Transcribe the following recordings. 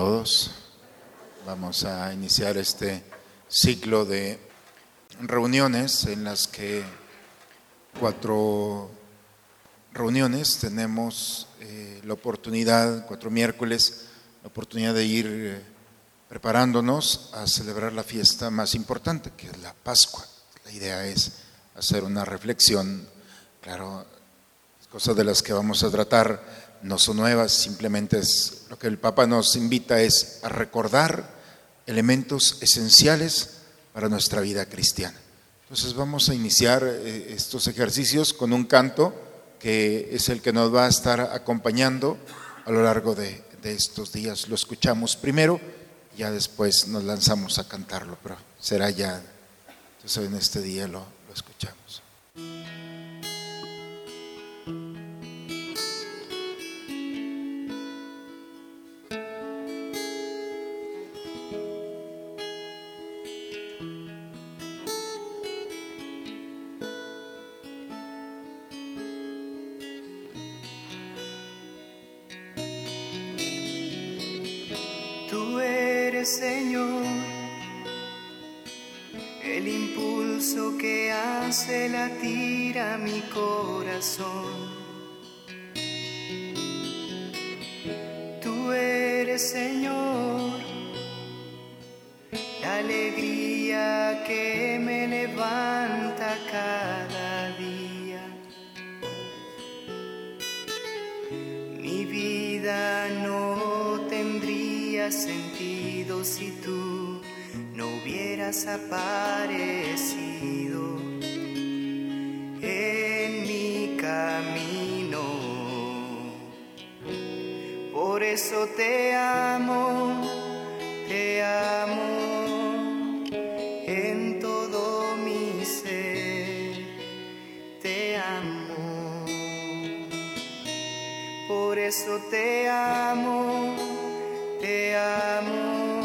todos. Vamos a iniciar este ciclo de reuniones en las que cuatro reuniones tenemos eh, la oportunidad, cuatro miércoles, la oportunidad de ir eh, preparándonos a celebrar la fiesta más importante, que es la Pascua. La idea es hacer una reflexión, claro, cosas de las que vamos a tratar no son nuevas, simplemente es lo que el Papa nos invita es a recordar elementos esenciales para nuestra vida cristiana. Entonces vamos a iniciar eh, estos ejercicios con un canto que es el que nos va a estar acompañando a lo largo de, estos días. Lo escuchamos primero, ya después nos lanzamos a cantarlo, pero será ya, entonces en este día lo escuchamos. Por eso te amo, te amo.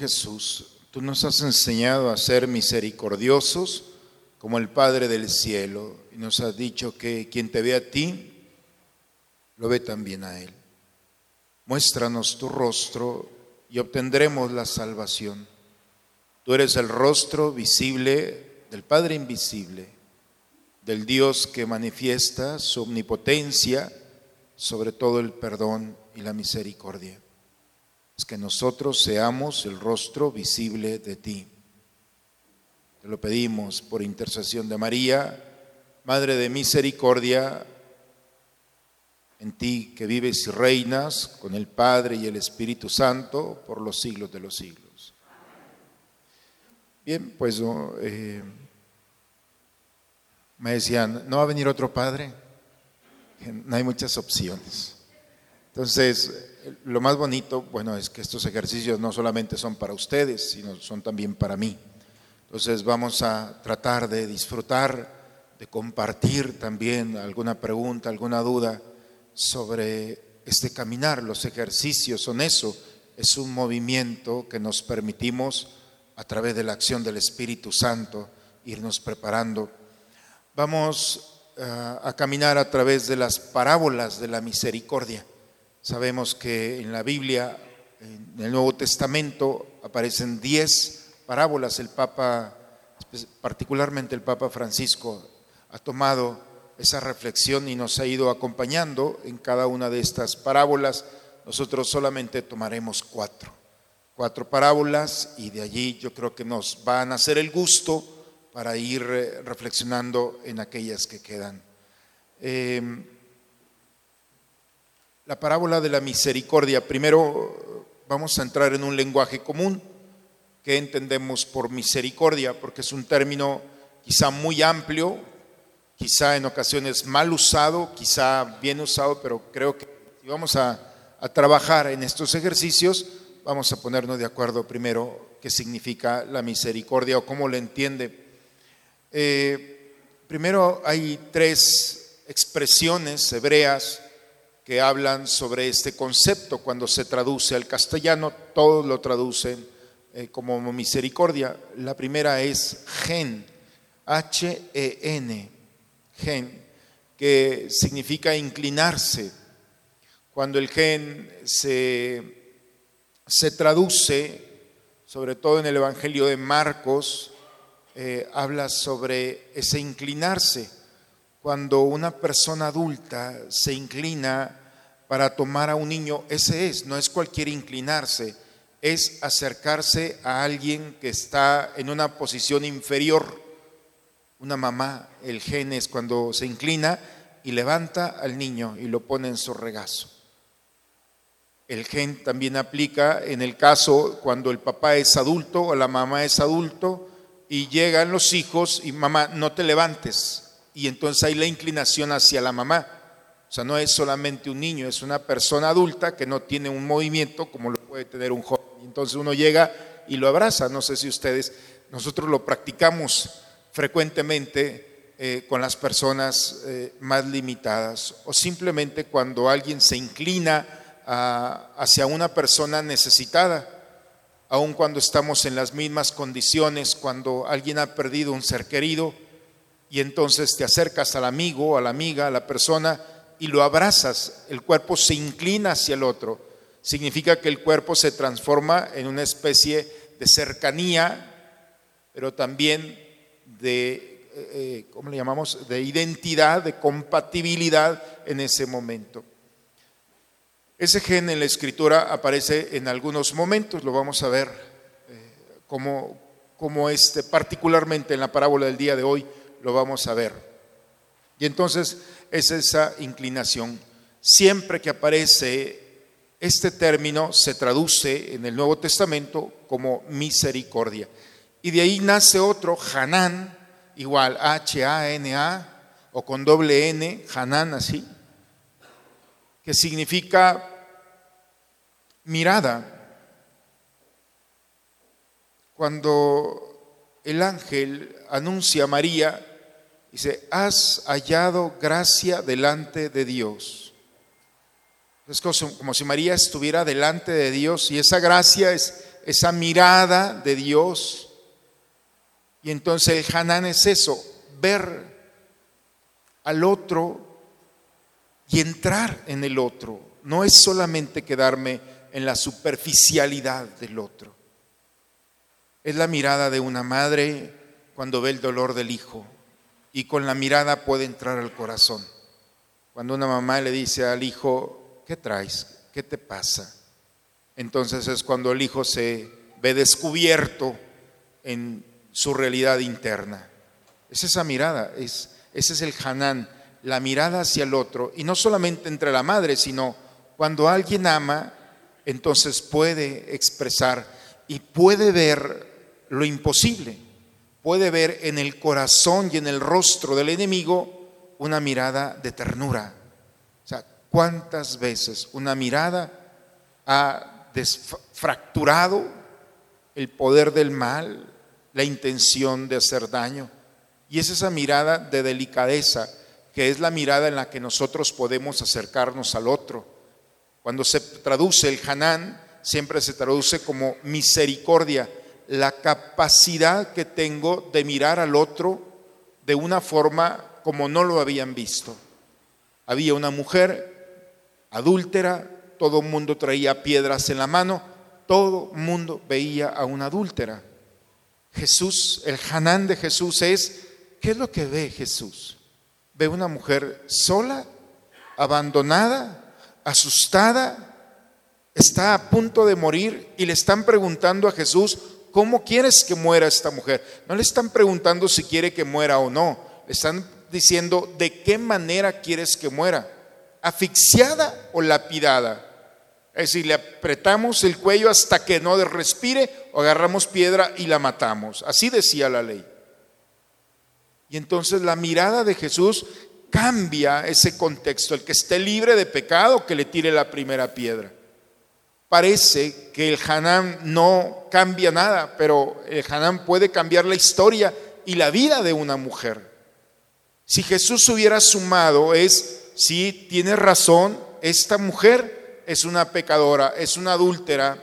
Jesús, Tú nos has enseñado a ser misericordiosos como el Padre del cielo y nos has dicho que quien te ve a ti, lo ve también a Él. Muéstranos tu rostro y obtendremos la salvación. Tú eres el rostro visible del Padre invisible, del Dios que manifiesta su omnipotencia sobre todo el perdón y la misericordia que nosotros seamos el rostro visible de ti. Te lo pedimos por intercesión de María, Madre de Misericordia, en ti que vives y reinas con el Padre y el Espíritu Santo por los siglos de los siglos. Bien, pues eh, me decían, ¿no va a venir otro Padre? No hay muchas opciones. Entonces, lo más bonito, bueno, es que estos ejercicios no solamente son para ustedes, sino son también para mí. Entonces vamos a tratar de disfrutar, de compartir también alguna pregunta, alguna duda sobre este caminar. Los ejercicios son eso, es un movimiento que nos permitimos a través de la acción del Espíritu Santo irnos preparando. Vamos eh, a caminar a través de las parábolas de la misericordia. Sabemos que en la Biblia, en el Nuevo Testamento, aparecen diez parábolas. El Papa, particularmente el Papa Francisco, ha tomado esa reflexión y nos ha ido acompañando en cada una de estas parábolas. Nosotros solamente tomaremos cuatro, cuatro parábolas y de allí yo creo que nos van a hacer el gusto para ir eh, reflexionando en aquellas que quedan. Eh, la parábola de la misericordia. Primero vamos a entrar en un lenguaje común. que entendemos por misericordia? Porque es un término quizá muy amplio, quizá en ocasiones mal usado, quizá bien usado, pero creo que si vamos a, trabajar en estos ejercicios, vamos a ponernos de acuerdo primero qué significa la misericordia o cómo lo entiende. Eh, primero hay tres expresiones hebreas que hablan sobre este concepto. Cuando se traduce al castellano, todos lo traducen eh, como misericordia. La primera es gen, H-E-N, gen, que significa inclinarse. Cuando el gen se, se traduce, sobre todo en el Evangelio de Marcos, eh, habla sobre ese inclinarse cuando una persona adulta se inclina para tomar a un niño, ese es, no es cualquier inclinarse, es acercarse a alguien que está en una posición inferior. Una mamá, el gen es cuando se inclina y levanta al niño y lo pone en su regazo. El gen también aplica en el caso cuando el papá es adulto o la mamá es adulto y llegan los hijos y mamá, no te levantes, y entonces hay la inclinación hacia la mamá. O sea, no es solamente un niño, es una persona adulta que no tiene un movimiento como lo puede tener un joven. Entonces uno llega y lo abraza. No sé si ustedes, nosotros lo practicamos frecuentemente eh, con las personas eh, más limitadas o simplemente cuando alguien se inclina hacia una persona necesitada, aun cuando estamos en las mismas condiciones, cuando alguien ha perdido un ser querido y entonces te acercas al amigo, a la amiga, a la persona y lo abrazas, el cuerpo se inclina hacia el otro. Significa que el cuerpo se transforma en una especie de cercanía, pero también de, eh, eh, ¿cómo le llamamos?, de identidad, de compatibilidad en ese momento. Ese gen en la escritura aparece en algunos momentos, lo vamos a ver eh, como, como este, particularmente en la parábola del día de hoy, lo vamos a ver. Y entonces es esa inclinación. Siempre que aparece este término se traduce en el Nuevo Testamento como misericordia. Y de ahí nace otro, Hanán, igual H-A-N-A, o con doble N, Hanán así, que significa mirada. Cuando el ángel anuncia a María Dice, has hallado gracia delante de Dios. Es como si María estuviera delante de Dios y esa gracia es esa mirada de Dios. Y entonces el Hanán es eso, ver al otro y entrar en el otro. No es solamente quedarme en la superficialidad del otro. Es la mirada de una madre cuando ve el dolor del hijo y con la mirada puede entrar al corazón. Cuando una mamá le dice al hijo, ¿qué traes? ¿Qué te pasa? Entonces es cuando el hijo se ve descubierto en su realidad interna. Es esa mirada, es, ese es el Hanán, la mirada hacia el otro, y no solamente entre la madre, sino cuando alguien ama, entonces puede expresar y puede ver lo imposible, puede ver en el corazón y en el rostro del enemigo una mirada de ternura. O sea, ¿cuántas veces una mirada ha desfracturado el poder del mal, la intención de hacer daño? Y es esa mirada de delicadeza, que es la mirada en la que nosotros podemos acercarnos al otro. Cuando se traduce el Hanán, siempre se traduce como misericordia, la capacidad que tengo de mirar al otro de una forma como no lo habían visto. Había una mujer adúltera, todo el mundo traía piedras en la mano, todo el mundo veía a una adúltera. Jesús, el Hanán de Jesús es ¿qué es lo que ve Jesús? Ve una mujer sola, abandonada, asustada, está a punto de morir y le están preguntando a Jesús, ¿cómo quieres que muera esta mujer? No le están preguntando si quiere que muera o no, le están diciendo, ¿de qué manera quieres que muera? ¿Asfixiada o lapidada? Es decir, le apretamos el cuello hasta que no respire o agarramos piedra y la matamos. Así decía la ley. Y entonces la mirada de Jesús cambia ese contexto. El que esté libre de pecado, que le tire la primera piedra. Parece que el Hanán no cambia nada, pero el Hanán puede cambiar la historia y la vida de una mujer. Si Jesús hubiera sumado es, si tiene razón, esta mujer es una pecadora, es una adúltera.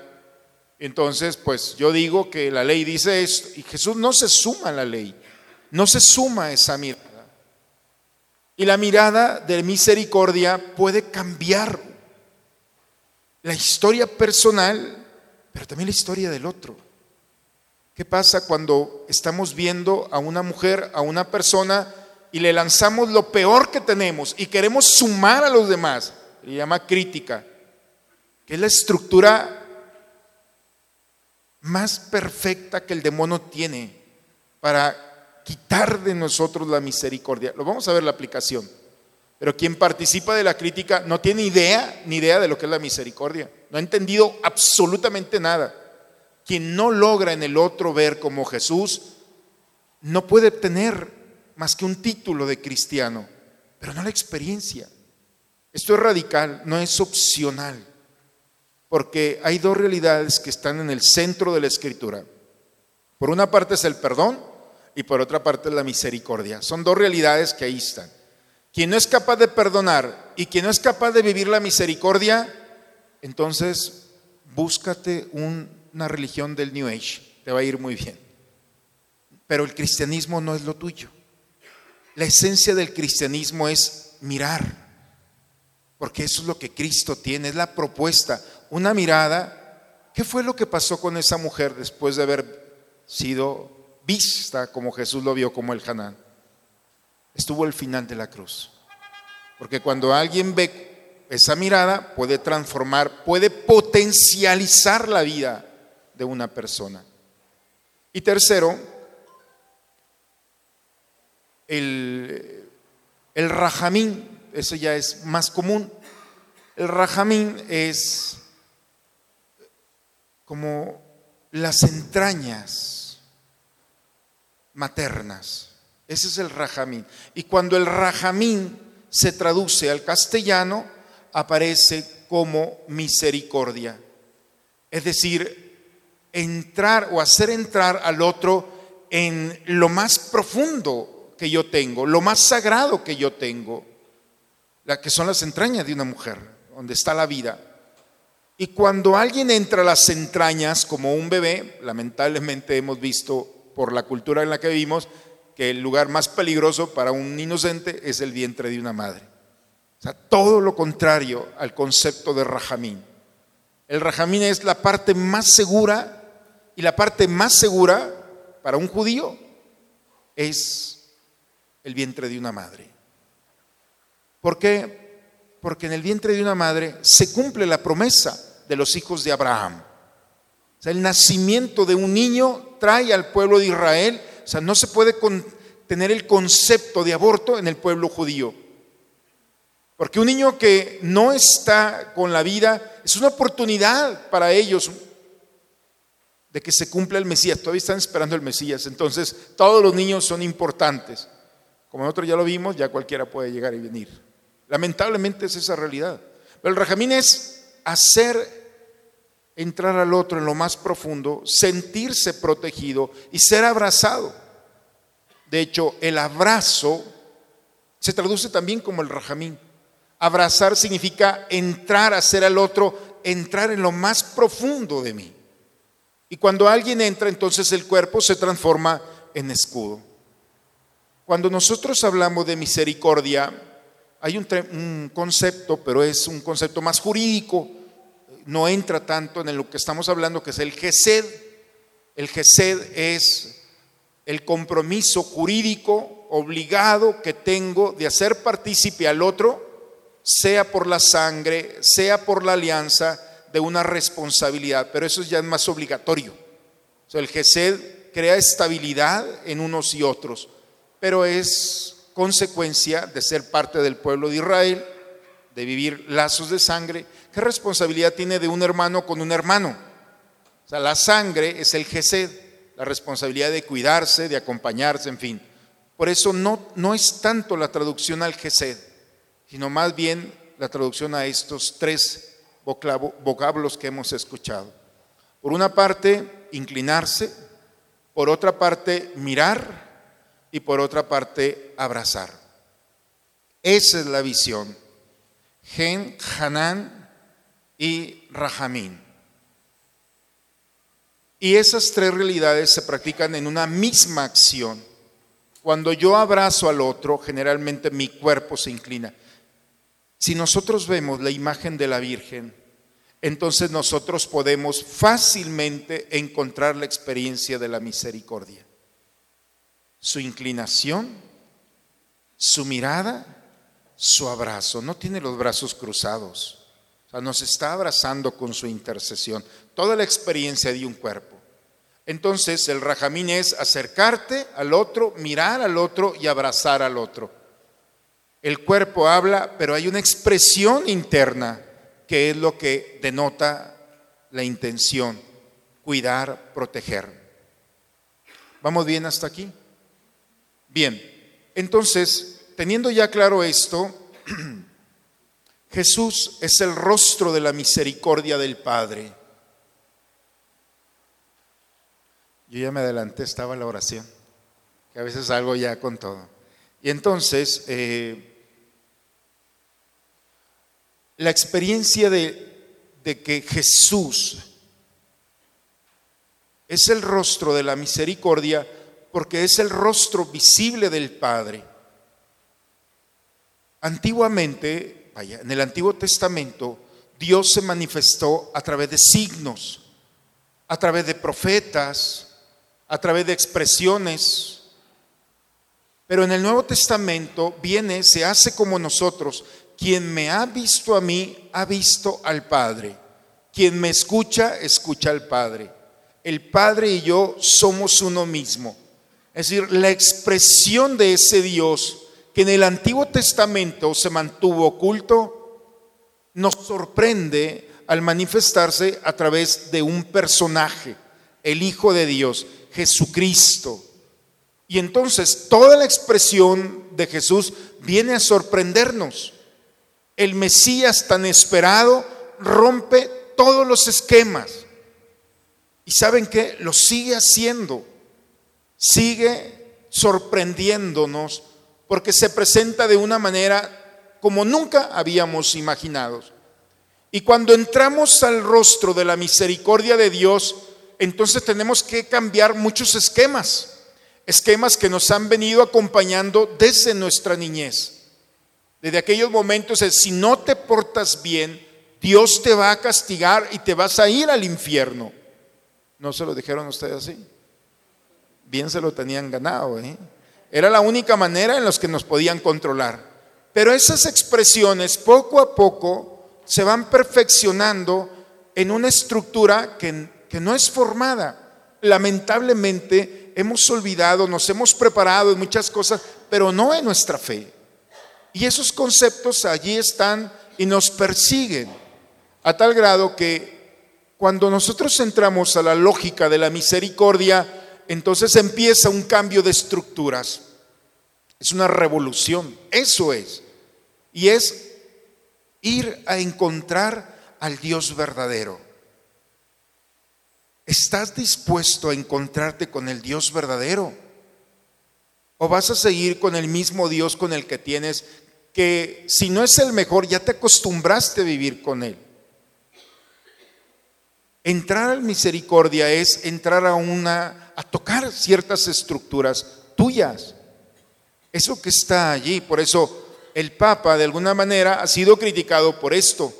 Entonces, pues yo digo que la ley dice esto y Jesús no se suma a la ley no se suma esa mirada. Y la mirada de misericordia puede cambiar la historia personal, pero también la historia del otro. ¿Qué pasa cuando estamos viendo a una mujer, a una persona, y le lanzamos lo peor que tenemos y queremos sumar a los demás? Le llama crítica, que es la estructura más perfecta que el demonio tiene para quitar de nosotros la misericordia. Lo vamos a ver la aplicación. Pero quien participa de la crítica no tiene idea ni idea de lo que es la misericordia. No ha entendido absolutamente nada. Quien no logra en el otro ver como Jesús, no puede tener más que un título de cristiano, pero no la experiencia. Esto es radical, no es opcional, porque hay dos realidades que están en el centro de la escritura. Por una parte es el perdón y por otra parte la misericordia. Son dos realidades que ahí están. Quien no es capaz de perdonar y quien no es capaz de vivir la misericordia, entonces búscate una religión del New Age, te va a ir muy bien. Pero el cristianismo no es lo tuyo. La esencia del cristianismo es mirar, porque eso es lo que Cristo tiene, es la propuesta, una mirada. ¿Qué fue lo que pasó con esa mujer después de haber sido vista como Jesús lo vio como el Hanán, estuvo el final de la cruz. Porque cuando alguien ve esa mirada, puede transformar, puede potencializar la vida de una persona. Y tercero, el, el rajamín, eso ya es más común. El rajamín es como las entrañas maternas. Ese es el rajamín. Y cuando el rajamín se traduce al castellano, aparece como misericordia. Es decir, entrar o hacer entrar al otro en lo más profundo que yo tengo, lo más sagrado que yo tengo, la que son las entrañas de una mujer, donde está la vida. Y cuando alguien entra a las entrañas como un bebé, lamentablemente hemos visto por la cultura en la que vivimos, que el lugar más peligroso para un inocente es el vientre de una madre. O sea, todo lo contrario al concepto de rajamín. El rajamín es la parte más segura y la parte más segura para un judío es el vientre de una madre. ¿Por qué? Porque en el vientre de una madre se cumple la promesa de los hijos de Abraham. O sea, el nacimiento de un niño trae al pueblo de Israel, o sea, no se puede tener el concepto de aborto en el pueblo judío. Porque un niño que no está con la vida es una oportunidad para ellos de que se cumpla el Mesías. Todavía están esperando el Mesías. Entonces, todos los niños son importantes. Como nosotros ya lo vimos, ya cualquiera puede llegar y venir. Lamentablemente es esa realidad. Pero el rajamín es hacer entrar al otro en lo más profundo, sentirse protegido y ser abrazado. De hecho, el abrazo se traduce también como el rajamín. Abrazar significa entrar a ser al otro, entrar en lo más profundo de mí. Y cuando alguien entra, entonces el cuerpo se transforma en escudo. Cuando nosotros hablamos de misericordia, hay un, concepto, pero es un concepto más jurídico, no entra tanto en lo que estamos hablando, que es el GESED. El GESED es el compromiso jurídico obligado que tengo de hacer partícipe al otro sea por la sangre, sea por la alianza, de una responsabilidad, pero eso ya es más obligatorio. el GESED crea estabilidad en unos y otros, pero es consecuencia de ser parte del pueblo de Israel, de vivir lazos de sangre. ¿Qué responsabilidad tiene de un hermano con un hermano? O sea, la sangre es el GESED, la responsabilidad de cuidarse, de acompañarse, en fin. Por eso no, no es tanto la traducción al GESED, sino más bien la traducción a estos tres vocablos que hemos escuchado. Por una parte, inclinarse, por otra parte, mirar y por otra parte, abrazar. Esa es la visión. Gen, Hanán y Rahamín. Y esas tres realidades se practican en una misma acción. Cuando yo abrazo al otro, generalmente mi cuerpo se inclina. Si nosotros vemos la imagen de la Virgen, entonces nosotros podemos fácilmente encontrar la experiencia de la misericordia. Su inclinación, su mirada, su abrazo. No tiene los brazos cruzados. O sea, nos está abrazando con su intercesión. Toda la experiencia de un cuerpo. Entonces el rajamín es acercarte al otro, mirar al otro y abrazar al otro. El cuerpo habla, pero hay una expresión interna que es lo que denota la intención, cuidar, proteger. ¿Vamos bien hasta aquí? Bien, entonces, teniendo ya claro esto, Jesús es el rostro de la misericordia del Padre. Yo ya me adelanté, estaba la oración, que a veces salgo ya con todo. Y entonces, eh, la experiencia de, que Jesús es el rostro de la misericordia porque es el rostro visible del Padre. Antiguamente, en el Antiguo Testamento, Dios se manifestó a través de signos, a través de profetas, a través de expresiones. Pero en el Nuevo Testamento viene, se hace como nosotros quien me ha visto a mí, ha visto al Padre. Quien me escucha, escucha al Padre. El Padre y yo somos uno mismo. Es decir, la expresión de ese Dios que en el Antiguo Testamento se mantuvo oculto, nos sorprende al manifestarse a través de un personaje, el Hijo de Dios, Jesucristo. Y entonces toda la expresión de Jesús viene a sorprendernos el Mesías tan esperado rompe todos los esquemas. Y saben que lo sigue haciendo, sigue sorprendiéndonos porque se presenta de una manera como nunca habíamos imaginado. Y cuando entramos al rostro de la misericordia de Dios, entonces tenemos que cambiar muchos esquemas, esquemas que nos han venido acompañando desde nuestra niñez. Desde aquellos momentos si no te portas bien, Dios te va a castigar y te vas a ir al infierno. ¿No se lo dijeron ustedes así? Bien se lo tenían ganado. ¿eh? Era la única manera en la que nos podían controlar. Pero esas expresiones poco a poco se van perfeccionando en una estructura que que no es formada. Lamentablemente hemos olvidado, nos hemos preparado en muchas cosas, pero no en nuestra fe. Y esos conceptos allí están y nos persiguen a tal grado que cuando nosotros entramos a la lógica de la misericordia, entonces empieza un cambio de estructuras. Es una revolución, eso es. Y es ir a encontrar al Dios verdadero. ¿Estás dispuesto a encontrarte con el Dios verdadero? ¿O vas a seguir con el mismo Dios con el que tienes, que si no es el mejor, ya te acostumbraste a vivir con Él? Entrar al misericordia es entrar a una, a tocar ciertas estructuras tuyas. Eso que está allí, por eso el Papa de alguna manera ha sido criticado por esto.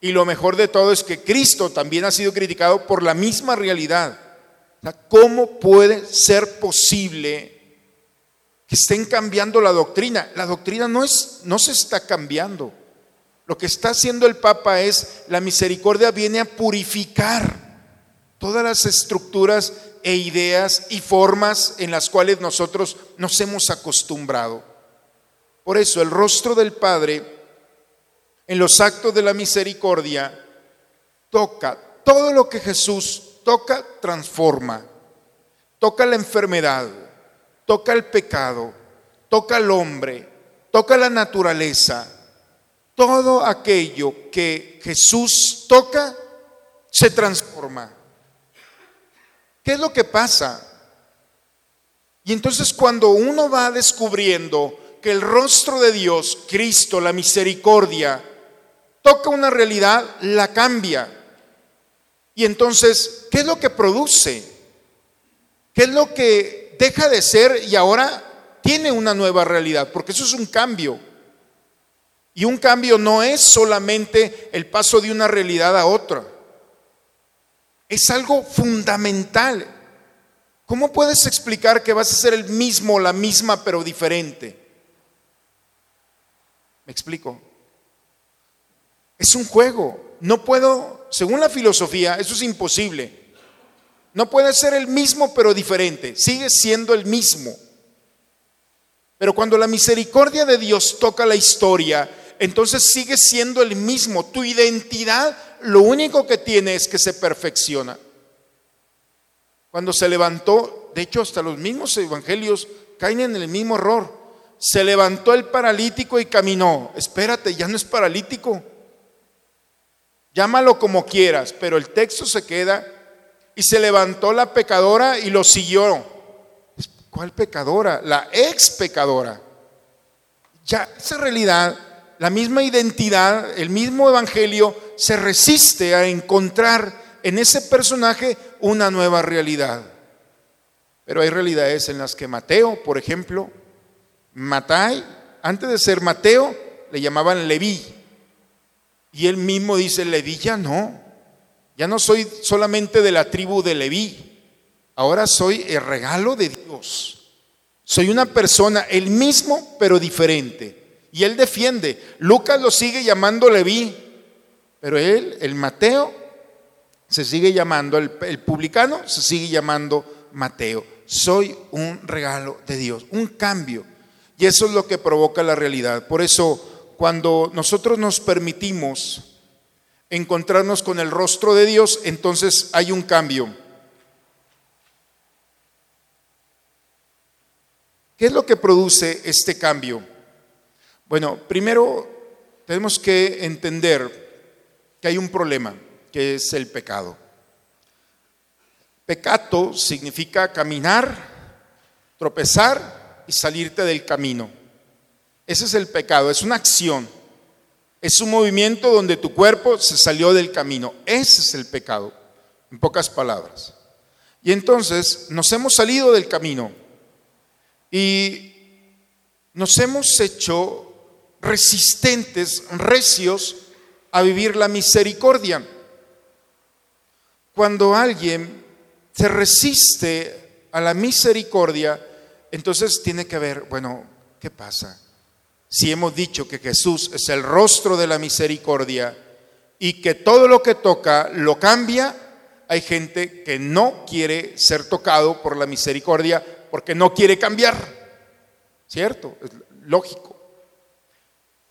Y lo mejor de todo es que Cristo también ha sido criticado por la misma realidad. ¿Cómo puede ser posible que estén cambiando la doctrina? La doctrina no, es, no se está cambiando. Lo que está haciendo el Papa es, la misericordia viene a purificar todas las estructuras e ideas y formas en las cuales nosotros nos hemos acostumbrado. Por eso el rostro del Padre en los actos de la misericordia toca todo lo que Jesús toca, transforma. Toca la enfermedad, toca el pecado, toca al hombre, toca la naturaleza, todo aquello que Jesús toca se transforma. ¿Qué es lo que pasa? Y entonces cuando uno va descubriendo que el rostro de Dios, Cristo, la misericordia, toca una realidad, la cambia. Y entonces, ¿qué es lo que produce? ¿Qué es lo que deja de ser y ahora tiene una nueva realidad? Porque eso es un cambio. Y un cambio no es solamente el paso de una realidad a otra. Es algo fundamental. ¿Cómo puedes explicar que vas a ser el mismo, la misma, pero diferente? ¿Me explico? Es un juego. No puedo, según la filosofía, eso es imposible. No puede ser el mismo, pero diferente. Sigue siendo el mismo. Pero cuando la misericordia de Dios toca la historia, entonces sigue siendo el mismo. Tu identidad lo único que tiene es que se perfecciona. Cuando se levantó, de hecho hasta los mismos evangelios caen en el mismo error. Se levantó el paralítico y caminó. Espérate, ya no es paralítico. Llámalo como quieras, pero el texto se queda y se levantó la pecadora y lo siguió. ¿Cuál pecadora? La ex pecadora. Ya esa realidad la misma identidad, el mismo evangelio se resiste a encontrar en ese personaje una nueva realidad. Pero hay realidades en las que Mateo, por ejemplo, Matai, antes de ser Mateo, le llamaban Leví. Y él mismo dice, Leví ya no, ya no soy solamente de la tribu de Leví, ahora soy el regalo de Dios. Soy una persona, el mismo, pero diferente. Y él defiende. Lucas lo sigue llamando Leví, pero él, el Mateo, se sigue llamando, el, el publicano se sigue llamando Mateo. Soy un regalo de Dios, un cambio. Y eso es lo que provoca la realidad. Por eso, cuando nosotros nos permitimos encontrarnos con el rostro de Dios, entonces hay un cambio. ¿Qué es lo que produce este cambio? Bueno, primero tenemos que entender que hay un problema, que es el pecado. Pecato significa caminar, tropezar y salirte del camino. Ese es el pecado, es una acción. Es un movimiento donde tu cuerpo se salió del camino. Ese es el pecado, en pocas palabras. Y entonces nos hemos salido del camino y nos hemos hecho resistentes, recios a vivir la misericordia. Cuando alguien se resiste a la misericordia, entonces tiene que ver, bueno, ¿qué pasa? Si hemos dicho que Jesús es el rostro de la misericordia y que todo lo que toca lo cambia, hay gente que no quiere ser tocado por la misericordia porque no quiere cambiar. ¿Cierto? Es lógico.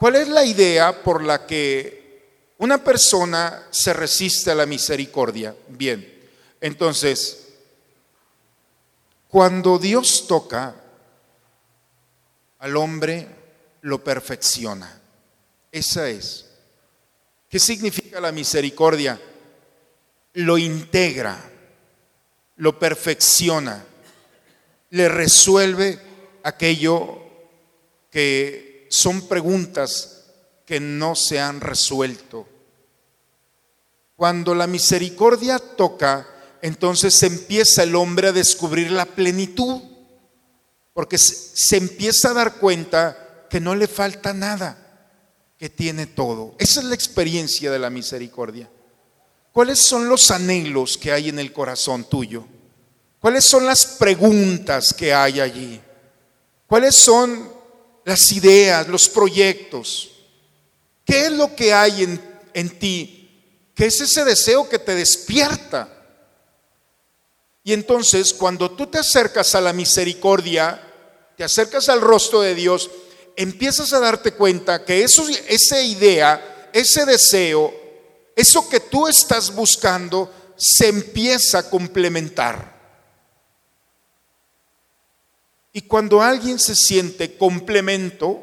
¿Cuál es la idea por la que una persona se resiste a la misericordia? Bien, entonces, cuando Dios toca al hombre, lo perfecciona. Esa es. ¿Qué significa la misericordia? Lo integra, lo perfecciona, le resuelve aquello que son preguntas que no se han resuelto. Cuando la misericordia toca, entonces empieza el hombre a descubrir la plenitud, porque se empieza a dar cuenta que no le falta nada, que tiene todo. Esa es la experiencia de la misericordia. ¿Cuáles son los anhelos que hay en el corazón tuyo? ¿Cuáles son las preguntas que hay allí? ¿Cuáles son las ideas, los proyectos? ¿Qué es lo que hay en, en ti? ¿Qué es ese deseo que te despierta? Y entonces cuando tú te acercas a la misericordia, te acercas al rostro de Dios, empiezas a darte cuenta que eso, esa idea, ese deseo, eso que tú estás buscando, se empieza a complementar. Y cuando alguien se siente complemento,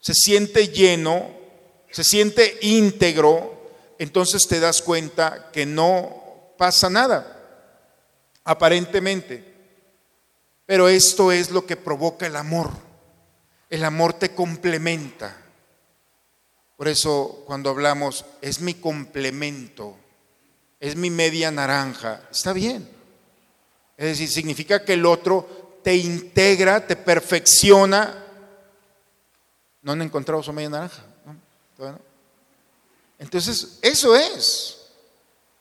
se siente lleno, se siente íntegro, entonces te das cuenta que no pasa nada, aparentemente. Pero esto es lo que provoca el amor. El amor te complementa. Por eso cuando hablamos, es mi complemento, es mi media naranja, está bien. Es decir, significa que el otro te integra, te perfecciona. ¿No han encontrado su media naranja? Entonces, eso es.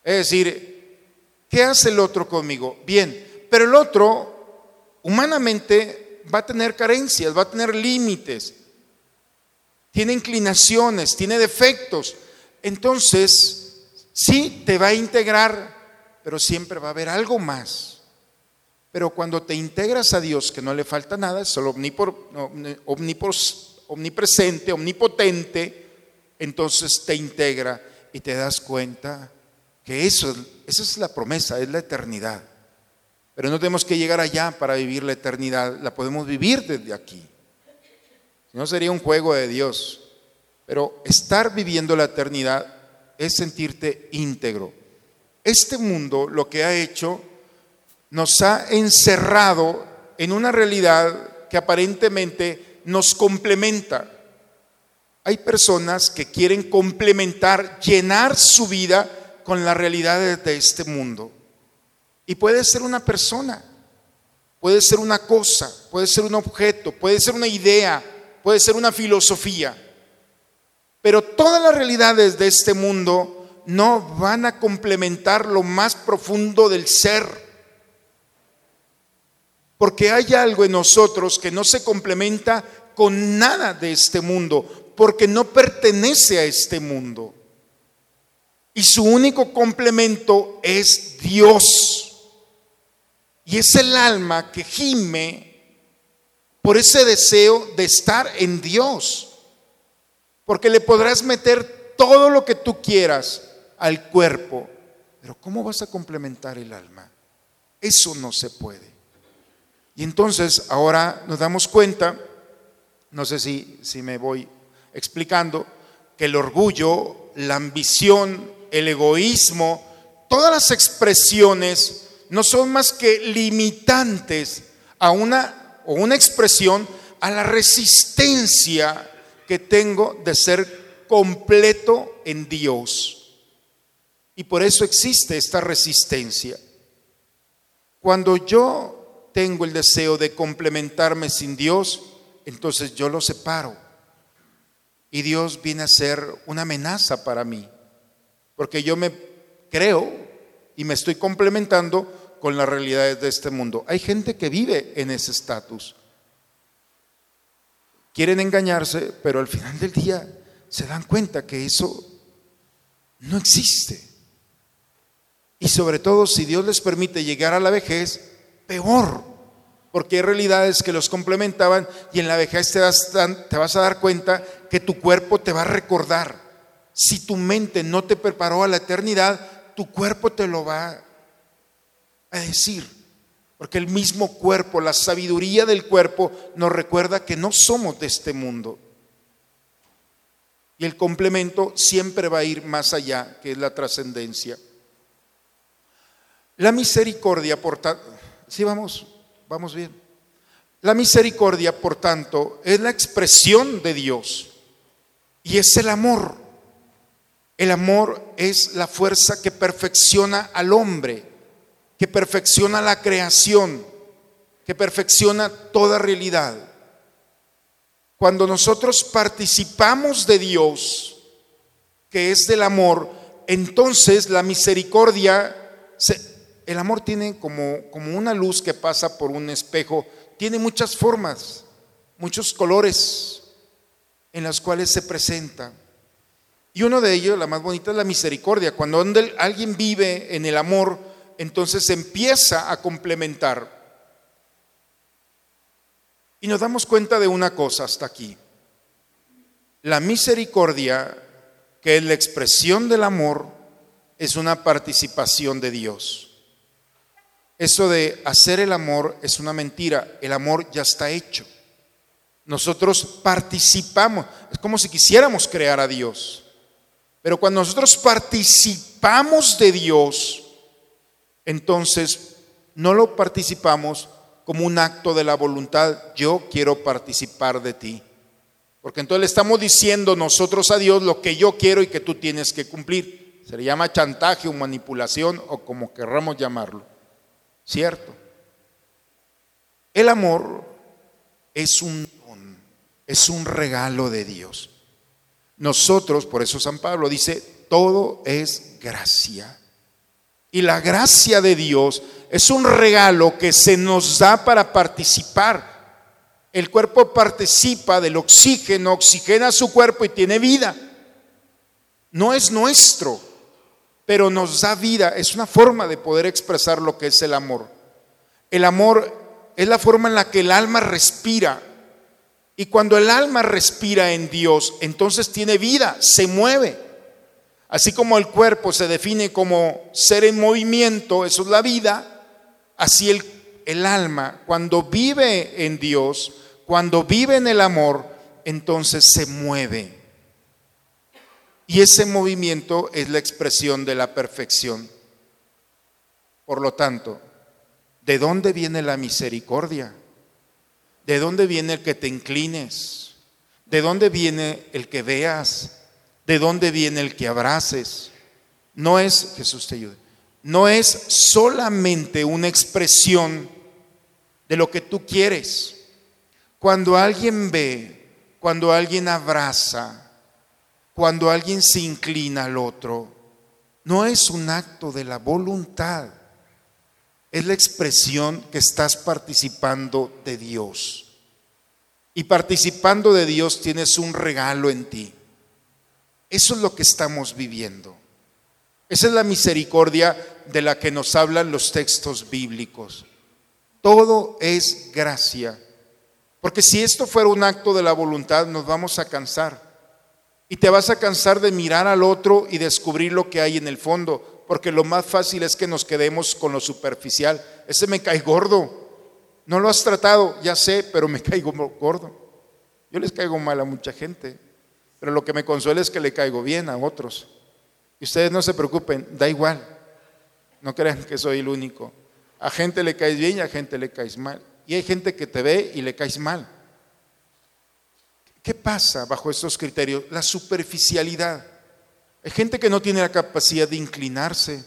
Es decir, ¿qué hace el otro conmigo? Bien, pero el otro humanamente va a tener carencias, va a tener límites, tiene inclinaciones, tiene defectos. Entonces, sí, te va a integrar, pero siempre va a haber algo más. Pero cuando te integras a Dios, que no le falta nada, es solo omnipresente, omnipotente, entonces te integra y te das cuenta que eso, esa es la promesa, es la eternidad. Pero no tenemos que llegar allá para vivir la eternidad, la podemos vivir desde aquí. Si no sería un juego de Dios. Pero estar viviendo la eternidad es sentirte íntegro. Este mundo lo que ha hecho nos ha encerrado en una realidad que aparentemente nos complementa. Hay personas que quieren complementar, llenar su vida con las realidades de este mundo. Y puede ser una persona, puede ser una cosa, puede ser un objeto, puede ser una idea, puede ser una filosofía. Pero todas las realidades de este mundo no van a complementar lo más profundo del ser porque hay algo en nosotros que no se complementa con nada de este mundo, porque no pertenece a este mundo. Y su único complemento es Dios. Y es el alma que gime por ese deseo de estar en Dios. Porque le podrás meter todo lo que tú quieras al cuerpo, pero ¿cómo vas a complementar el alma? Eso no se puede. Y entonces ahora nos damos cuenta, no sé si, si me voy explicando, que el orgullo, la ambición, el egoísmo, todas las expresiones no son más que limitantes a una o una expresión a la resistencia que tengo de ser completo en Dios. Y por eso existe esta resistencia. Cuando yo tengo el deseo de complementarme sin Dios, entonces yo lo separo. Y Dios viene a ser una amenaza para mí, porque yo me creo y me estoy complementando con las realidades de este mundo. Hay gente que vive en ese estatus. Quieren engañarse, pero al final del día se dan cuenta que eso no existe. Y sobre todo, si Dios les permite llegar a la vejez, peor, porque hay realidades que los complementaban y en la vejez te vas, te vas a dar cuenta que tu cuerpo te va a recordar. Si tu mente no te preparó a la eternidad, tu cuerpo te lo va a decir. Porque el mismo cuerpo, la sabiduría del cuerpo nos recuerda que no somos de este mundo. Y el complemento siempre va a ir más allá, que es la trascendencia. La misericordia, por tanto, sí vamos, vamos bien. La misericordia, por tanto, es la expresión de Dios y es el amor. El amor es la fuerza que perfecciona al hombre, que perfecciona la creación, que perfecciona toda realidad. Cuando nosotros participamos de Dios, que es del amor, entonces la misericordia, el amor tiene como, como una luz que pasa por un espejo, tiene muchas formas, muchos colores en las cuales se presenta. Y uno de ellos, la más bonita, es la misericordia. Cuando alguien vive en el amor, entonces empieza a complementar. Y nos damos cuenta de una cosa hasta aquí. La misericordia, que es la expresión del amor, es una participación de Dios. Eso de hacer el amor es una mentira. El amor ya está hecho. Nosotros participamos. Es como si quisiéramos crear a Dios. Pero cuando nosotros participamos de Dios, entonces no lo participamos como un acto de la voluntad, yo quiero participar de ti. Porque entonces le estamos diciendo nosotros a Dios lo que yo quiero y que tú tienes que cumplir. Se le llama chantaje o manipulación o como querramos llamarlo. ¿Cierto? El amor es un es un regalo de Dios. Nosotros, por eso San Pablo dice, todo es gracia. Y la gracia de Dios es un regalo que se nos da para participar. El cuerpo participa del oxígeno, oxigena su cuerpo y tiene vida. No es nuestro, pero nos da vida. Es una forma de poder expresar lo que es el amor. El amor es la forma en la que el alma respira. Y cuando el alma respira en Dios, entonces tiene vida, se mueve. Así como el cuerpo se define como ser en movimiento, eso es la vida, así el, el alma, cuando vive en Dios, cuando vive en el amor, entonces se mueve. Y ese movimiento es la expresión de la perfección. Por lo tanto, ¿de dónde viene la misericordia? ¿De dónde viene el que te inclines? ¿De dónde viene el que veas? ¿De dónde viene el que abraces? No es, Jesús te ayude, no es solamente una expresión de lo que tú quieres. Cuando alguien ve, cuando alguien abraza, cuando alguien se inclina al otro, no es un acto de la voluntad es la expresión que estás participando de Dios. Y participando de Dios tienes un regalo en ti. Eso es lo que estamos viviendo. Esa es la misericordia de la que nos hablan los textos bíblicos. Todo es gracia. Porque si esto fuera un acto de la voluntad, nos vamos a cansar. Y te vas a cansar de mirar al otro y descubrir lo que hay en el fondo porque lo más fácil es que nos quedemos con lo superficial. Ese me cae gordo. No lo has tratado, ya sé, pero me caigo gordo. Yo les caigo mal a mucha gente, pero lo que me consuela es que le caigo bien a otros. Y ustedes no se preocupen, da igual. No crean que soy el único. A gente le caes bien y a gente le caes mal. Y hay gente que te ve y le caes mal. ¿Qué pasa bajo estos criterios? La superficialidad. Hay gente que no tiene la capacidad de inclinarse.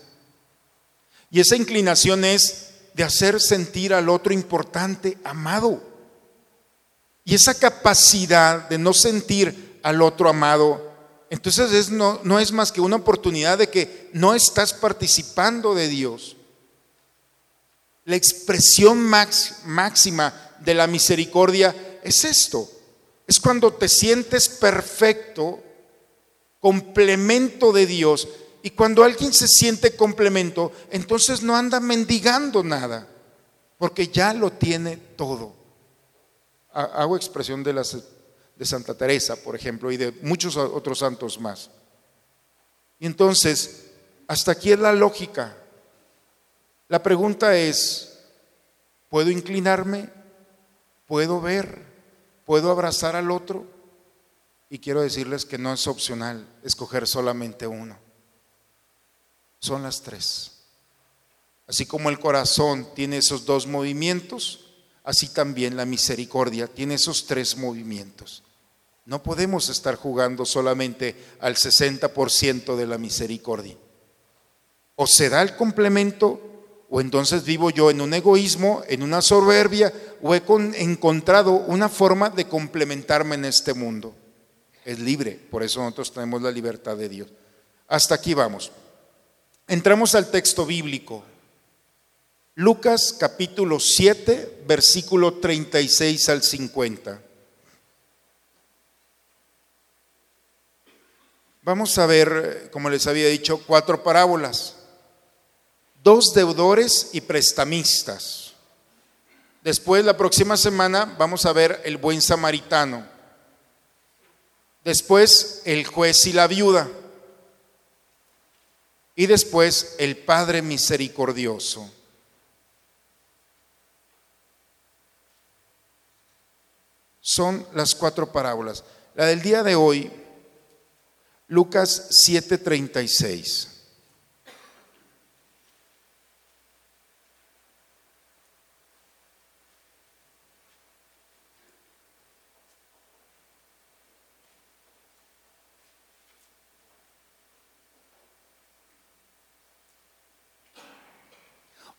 Y esa inclinación es de hacer sentir al otro importante, amado. Y esa capacidad de no sentir al otro amado, entonces no, no es más que una oportunidad de que no estás participando de Dios. La expresión máxima de la misericordia es esto. Es cuando te sientes perfecto complemento de Dios. Y cuando alguien se siente complemento, entonces no anda mendigando nada, porque ya lo tiene todo. Hago expresión de, las, de Santa Teresa, por ejemplo, y de muchos otros santos más. Y entonces, hasta aquí es la lógica. La pregunta es, ¿puedo inclinarme? ¿Puedo ver? ¿Puedo abrazar al otro? Y quiero decirles que no es opcional escoger solamente uno. Son las tres. Así como el corazón tiene esos dos movimientos, así también la misericordia tiene esos tres movimientos. No podemos estar jugando solamente al 60% de la misericordia. O se da el complemento, o entonces vivo yo en un egoísmo, en una soberbia, o he encontrado una forma de complementarme en este mundo. Es libre, por eso nosotros tenemos la libertad de Dios. Hasta aquí vamos. Entramos al texto bíblico. Lucas capítulo 7, versículo 36 al 50. Vamos a ver, como les había dicho, cuatro parábolas. Dos deudores y prestamistas. Después, la próxima semana, vamos a ver el buen samaritano. Después, el juez y la viuda. Y después, el Padre misericordioso. Son las cuatro parábolas. La del día de hoy Lucas 7:36.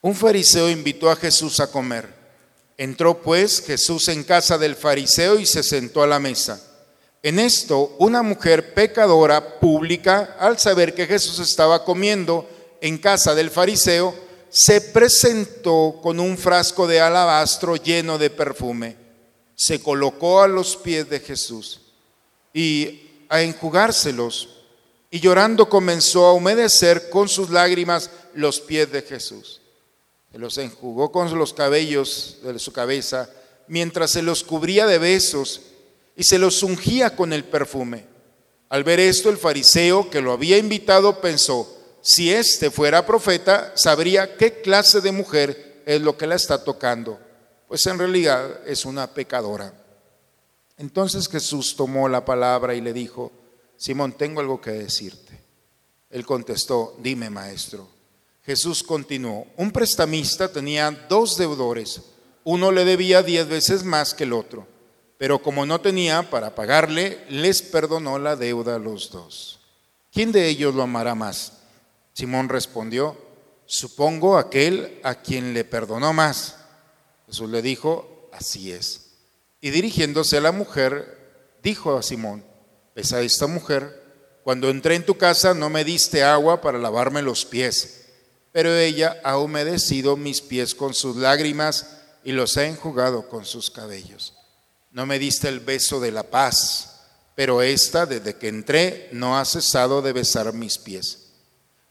Un fariseo invitó a Jesús a comer. Entró pues Jesús en casa del fariseo y se sentó a la mesa. En esto, una mujer pecadora pública, al saber que Jesús estaba comiendo en casa del fariseo, se presentó con un frasco de alabastro lleno de perfume. Se colocó a los pies de Jesús y a enjugárselos, y llorando comenzó a humedecer con sus lágrimas los pies de Jesús. Los enjugó con los cabellos de su cabeza, mientras se los cubría de besos y se los ungía con el perfume. Al ver esto, el fariseo que lo había invitado pensó, si éste fuera profeta, sabría qué clase de mujer es lo que la está tocando, pues en realidad es una pecadora. Entonces Jesús tomó la palabra y le dijo, Simón, tengo algo que decirte. Él contestó, dime maestro. Jesús continuó, un prestamista tenía dos deudores, uno le debía diez veces más que el otro pero como no tenía para pagarle, les perdonó la deuda a los dos. ¿Quién de ellos lo amará más? Simón respondió, supongo aquel a quien le perdonó más. Jesús le dijo, así es. Y dirigiéndose a la mujer, dijo a Simón, ves a esta mujer, cuando entré en tu casa no me diste agua para lavarme los pies, pero ella ha humedecido mis pies con sus lágrimas y los ha enjugado con sus cabellos. No me diste el beso de la paz, pero esta, desde que entré, no ha cesado de besar mis pies.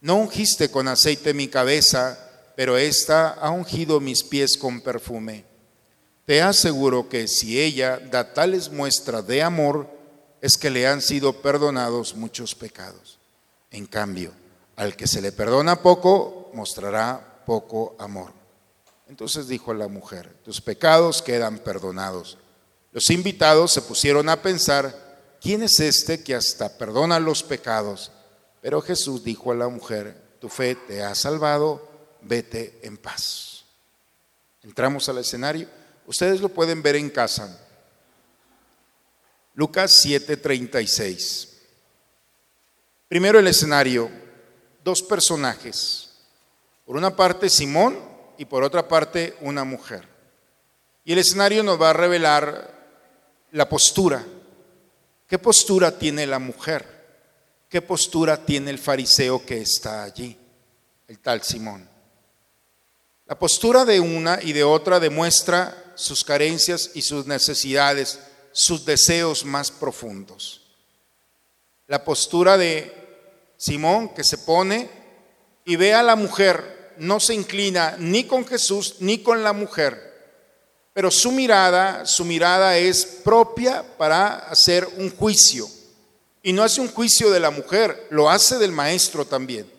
No ungiste con aceite mi cabeza, pero esta ha ungido mis pies con perfume. Te aseguro que si ella da tales muestras de amor, es que le han sido perdonados muchos pecados. En cambio, al que se le perdona poco, mostrará poco amor. Entonces dijo la mujer, tus pecados quedan perdonados. Los invitados se pusieron a pensar, ¿quién es este que hasta perdona los pecados? Pero Jesús dijo a la mujer, tu fe te ha salvado, vete en paz. Entramos al escenario. Ustedes lo pueden ver en casa. Lucas 7:36. Primero el escenario, dos personajes. Por una parte Simón y por otra parte una mujer. Y el escenario nos va a revelar la postura. ¿Qué postura tiene la mujer? ¿Qué postura tiene el fariseo que está allí? El tal Simón. La postura de una y de otra demuestra sus carencias y sus necesidades, sus deseos más profundos. La postura de Simón que se pone y ve a la mujer, no se inclina ni con Jesús ni con la mujer, pero su mirada, su mirada es propia para hacer un juicio. Y no hace un juicio de la mujer, lo hace del maestro también.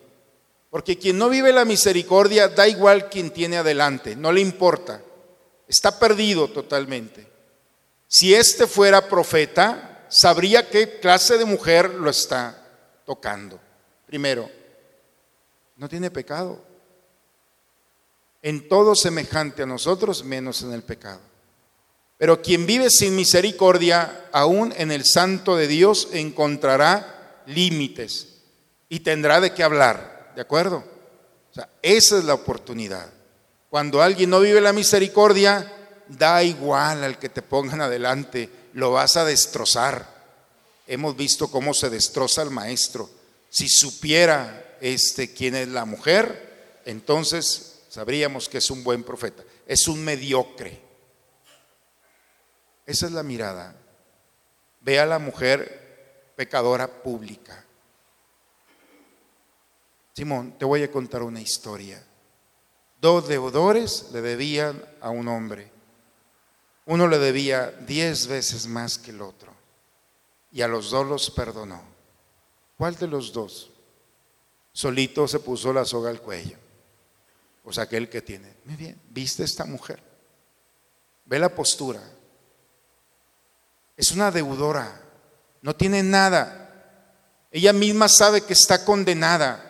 Porque quien no vive la misericordia da igual quien tiene adelante, no le importa. Está perdido totalmente. Si este fuera profeta, sabría qué clase de mujer lo está tocando. Primero, no tiene pecado. En todo semejante a nosotros, menos en el pecado. Pero quien vive sin misericordia, aún en el santo de Dios, encontrará límites y tendrá de qué hablar. ¿De acuerdo? O sea, esa es la oportunidad. Cuando alguien no vive la misericordia, da igual al que te pongan adelante, lo vas a destrozar. Hemos visto cómo se destroza el maestro. Si supiera este quién es la mujer, entonces sabríamos que es un buen profeta. Es un mediocre. Esa es la mirada. Ve a la mujer pecadora pública. Simón, te voy a contar una historia. Dos deudores le debían a un hombre. Uno le debía diez veces más que el otro. Y a los dos los perdonó. ¿Cuál de los dos? Solito se puso la soga al cuello. Sea, aquel que tiene. Muy bien, ¿viste esta mujer? Ve la postura es una deudora, no tiene nada. Ella misma sabe que está condenada.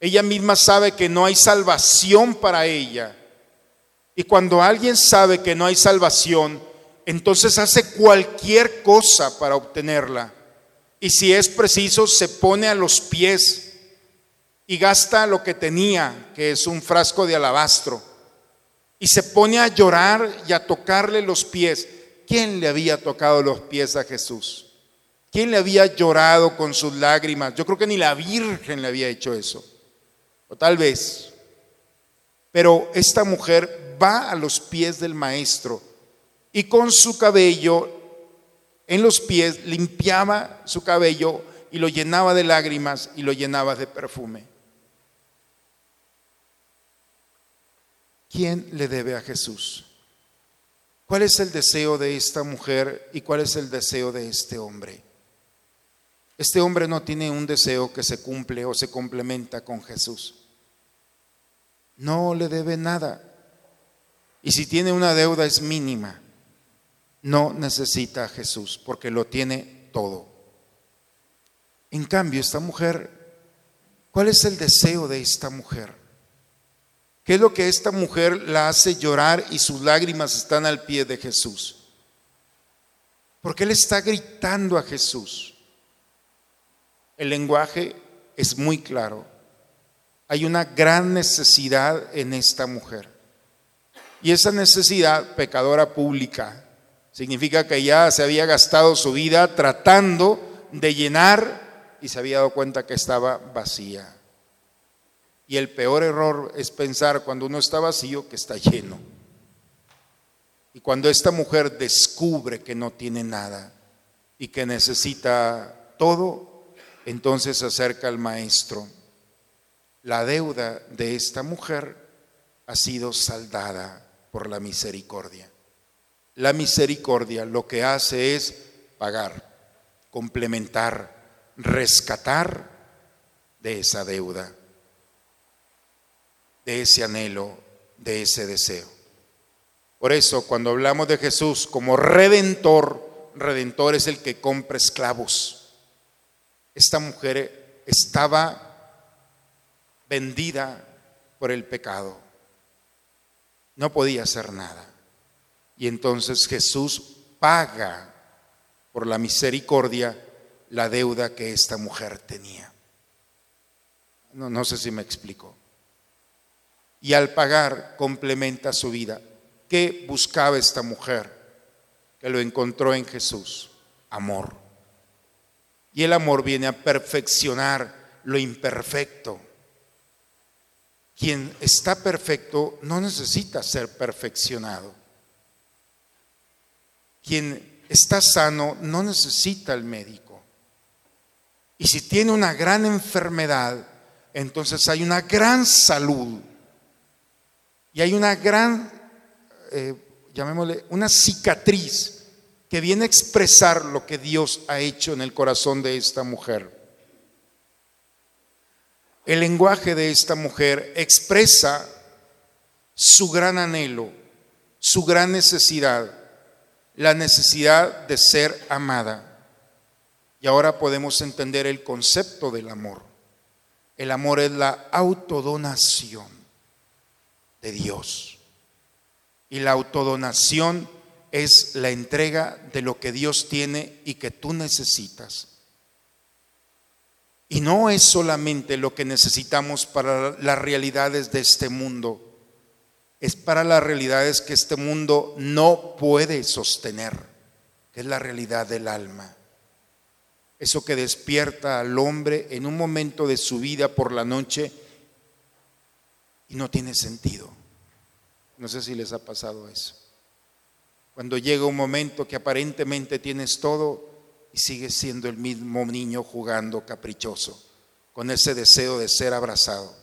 Ella misma sabe que no hay salvación para ella. Y cuando alguien sabe que no hay salvación, entonces hace cualquier cosa para obtenerla. Y si es preciso, se pone a los pies y gasta lo que tenía, que es un frasco de alabastro. Y se pone a llorar y a tocarle los pies. ¿quién le había tocado los pies a Jesús? ¿Quién le había llorado con sus lágrimas? Yo creo que ni la Virgen le había hecho eso. O tal vez. Pero esta mujer va a los pies del maestro y con su cabello en los pies limpiaba su cabello y lo llenaba de lágrimas y lo llenaba de perfume. ¿Quién le debe a Jesús? ¿Cuál es el deseo de esta mujer y cuál es el deseo de este hombre? Este hombre no tiene un deseo que se cumple o se complementa con Jesús. No le debe nada. Y si tiene una deuda es mínima. No necesita a Jesús porque lo tiene todo. En cambio, esta mujer, ¿cuál es el deseo de esta mujer? ¿Qué es lo que esta mujer la hace llorar y sus lágrimas están al pie de Jesús? Porque él está gritando a Jesús. El lenguaje es muy claro. Hay una gran necesidad en esta mujer. Y esa necesidad, pecadora pública, significa que ya se había gastado su vida tratando de llenar y se había dado cuenta que estaba vacía. Y el peor error es pensar cuando uno está vacío que está lleno. Y cuando esta mujer descubre que no tiene nada y que necesita todo, entonces se acerca al maestro. La deuda de esta mujer ha sido saldada por la misericordia. La misericordia lo que hace es pagar, complementar, rescatar de esa deuda de ese anhelo, de ese deseo. Por eso, cuando hablamos de Jesús como redentor, redentor es el que compra esclavos. Esta mujer estaba vendida por el pecado. No podía hacer nada. Y entonces Jesús paga por la misericordia la deuda que esta mujer tenía. No, sé si me explico y al pagar complementa su vida. ¿Qué buscaba esta mujer? Que lo encontró en Jesús, amor. Y el amor viene a perfeccionar lo imperfecto. Quien está perfecto no necesita ser perfeccionado. Quien está sano no necesita el médico. Y si tiene una gran enfermedad, entonces hay una gran salud. Y hay una gran, eh, llamémosle, una cicatriz que viene a expresar lo que Dios ha hecho en el corazón de esta mujer. El lenguaje de esta mujer expresa su gran anhelo, su gran necesidad, la necesidad de ser amada. Y ahora podemos entender el concepto del amor. El amor es la autodonación de Dios. Y la autodonación es la entrega de lo que Dios tiene y que tú necesitas. Y no es solamente lo que necesitamos para las realidades de este mundo, es para las realidades que este mundo no puede sostener, que es la realidad del alma. Eso que despierta al hombre en un momento de su vida por la noche y no tiene sentido. No sé si les ha pasado eso. Cuando llega un momento que aparentemente tienes todo y sigues siendo el mismo niño jugando caprichoso, con ese deseo de ser abrazado.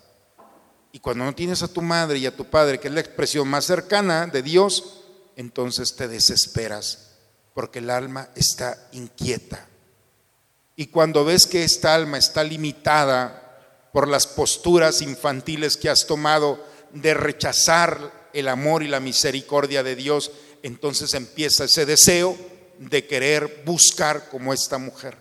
Y cuando no tienes a tu madre y a tu padre, que es la expresión más cercana de Dios, entonces te desesperas, porque el alma está inquieta. Y cuando ves que esta alma está limitada por las posturas infantiles que has tomado de rechazar el amor y la misericordia de Dios, entonces empieza ese deseo de querer buscar como esta mujer.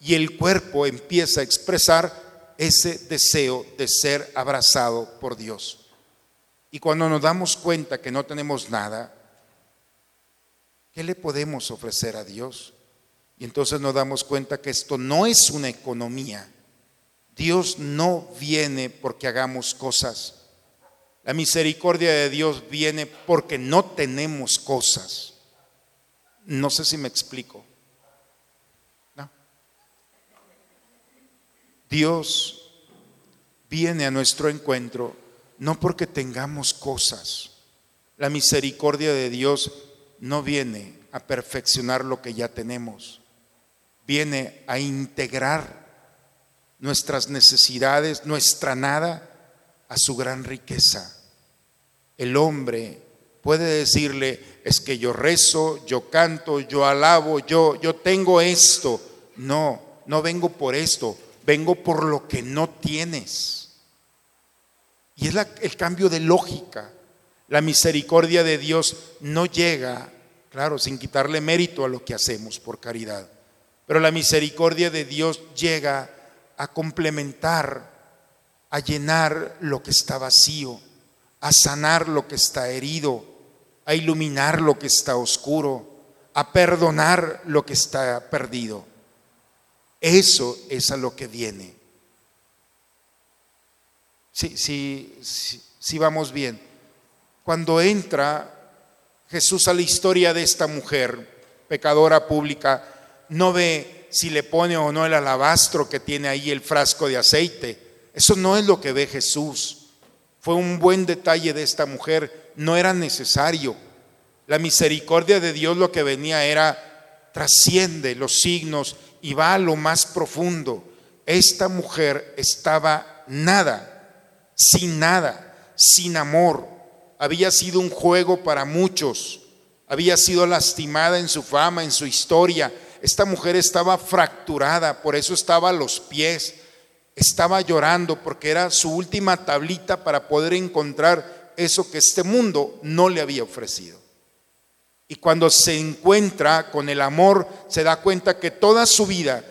Y el cuerpo empieza a expresar ese deseo de ser abrazado por Dios. Y cuando nos damos cuenta que no tenemos nada, ¿qué le podemos ofrecer a Dios? Y entonces nos damos cuenta que esto no es una economía. Dios no viene porque hagamos cosas. La misericordia de Dios viene porque no tenemos cosas. No sé si me explico. No. Dios viene a nuestro encuentro no porque tengamos cosas. La misericordia de Dios no viene a perfeccionar lo que ya tenemos. Viene a integrar nuestras necesidades, nuestra nada, a su gran riqueza. El hombre puede decirle, es que yo rezo, yo canto, yo alabo, yo, yo tengo esto. No, no vengo por esto, vengo por lo que no tienes. Y es el cambio de lógica. La misericordia de Dios no llega, claro, sin quitarle mérito a lo que hacemos por caridad, pero la misericordia de Dios llega a complementar, a llenar lo que está vacío, a sanar lo que está herido a iluminar lo que está oscuro, a perdonar lo que está perdido. Eso es a lo que viene. Si, si vamos bien, cuando entra Jesús a la historia de esta mujer, pecadora pública, no ve si le pone o no el alabastro que tiene ahí el frasco de aceite. Eso no es lo que ve Jesús. Fue un buen detalle de esta mujer no era necesario. La misericordia de Dios lo que venía era, trasciende los signos y va a lo más profundo. Esta mujer estaba nada, sin nada, sin amor. Había sido un juego para muchos. Había sido lastimada en su fama, en su historia. Esta mujer estaba fracturada, por eso estaba a los pies. Estaba llorando porque era su última tablita para poder encontrar eso que este mundo no le había ofrecido. Y cuando se encuentra con el amor, se da cuenta que toda su vida,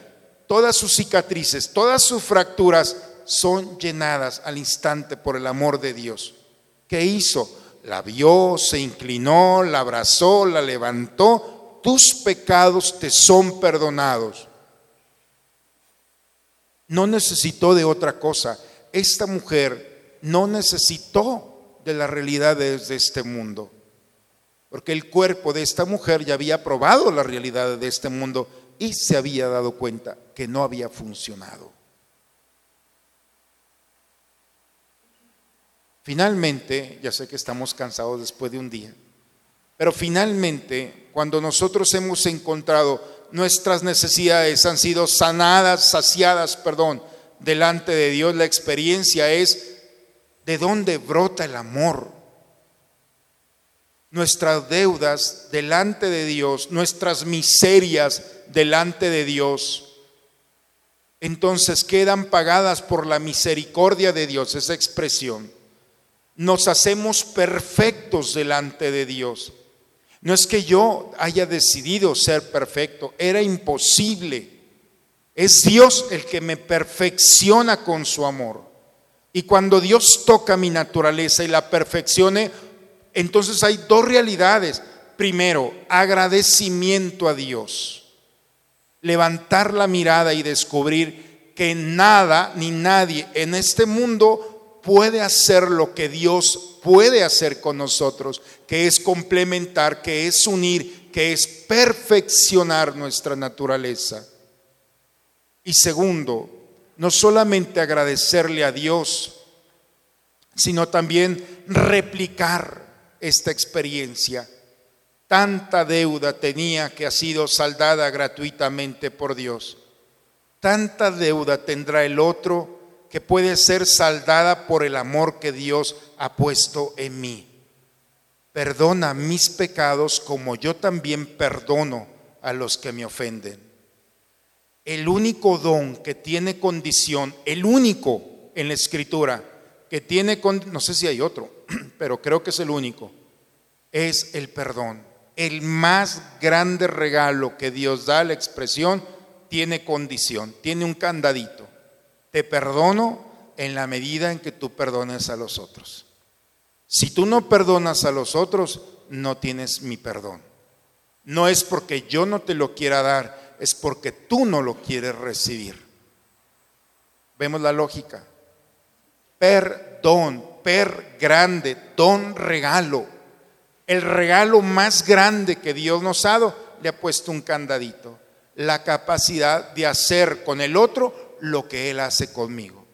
todas sus cicatrices, todas sus fracturas son llenadas al instante por el amor de Dios. ¿Qué hizo? La vio, se inclinó, la abrazó, la levantó. Tus pecados te son perdonados. No necesitó de otra cosa. Esta mujer no necesitó de las realidades de este mundo. Porque el cuerpo de esta mujer ya había probado la realidad de este mundo y se había dado cuenta que no había funcionado. Finalmente, ya sé que estamos cansados después de un día, pero finalmente, cuando nosotros hemos encontrado nuestras necesidades han sido sanadas, saciadas, perdón, delante de Dios, la experiencia es de dónde brota el amor. Nuestras deudas delante de Dios, nuestras miserias delante de Dios, entonces quedan pagadas por la misericordia de Dios, esa expresión. Nos hacemos perfectos delante de Dios. No es que yo haya decidido ser perfecto, era imposible. Es Dios el que me perfecciona con su amor. Y cuando Dios toca mi naturaleza y la perfeccione, entonces hay dos realidades. Primero, agradecimiento a Dios levantar la mirada y descubrir que nada ni nadie en este mundo puede hacer lo que Dios puede hacer con nosotros, que es complementar, que es unir, que es perfeccionar nuestra naturaleza. Y segundo, no solamente agradecerle a Dios, sino también replicar esta experiencia Tanta deuda tenía que ha sido saldada gratuitamente por Dios. Tanta deuda tendrá el otro que puede ser saldada por el amor que Dios ha puesto en mí. Perdona mis pecados como yo también perdono a los que me ofenden. El único don que tiene condición, el único en la escritura que tiene, no sé si hay otro, pero creo que es el único, es el perdón el más grande regalo que Dios da a la expresión tiene condición, tiene un candadito. Te perdono en la medida en que tú perdones a los otros. Si tú no perdonas a los otros, no tienes mi perdón. No es porque yo no te lo quiera dar, es porque tú no lo quieres recibir. Vemos la lógica. Perdón, per grande, don regalo el regalo más grande que Dios nos ha dado, le ha puesto un candadito, la capacidad de hacer con el otro lo que Él hace conmigo.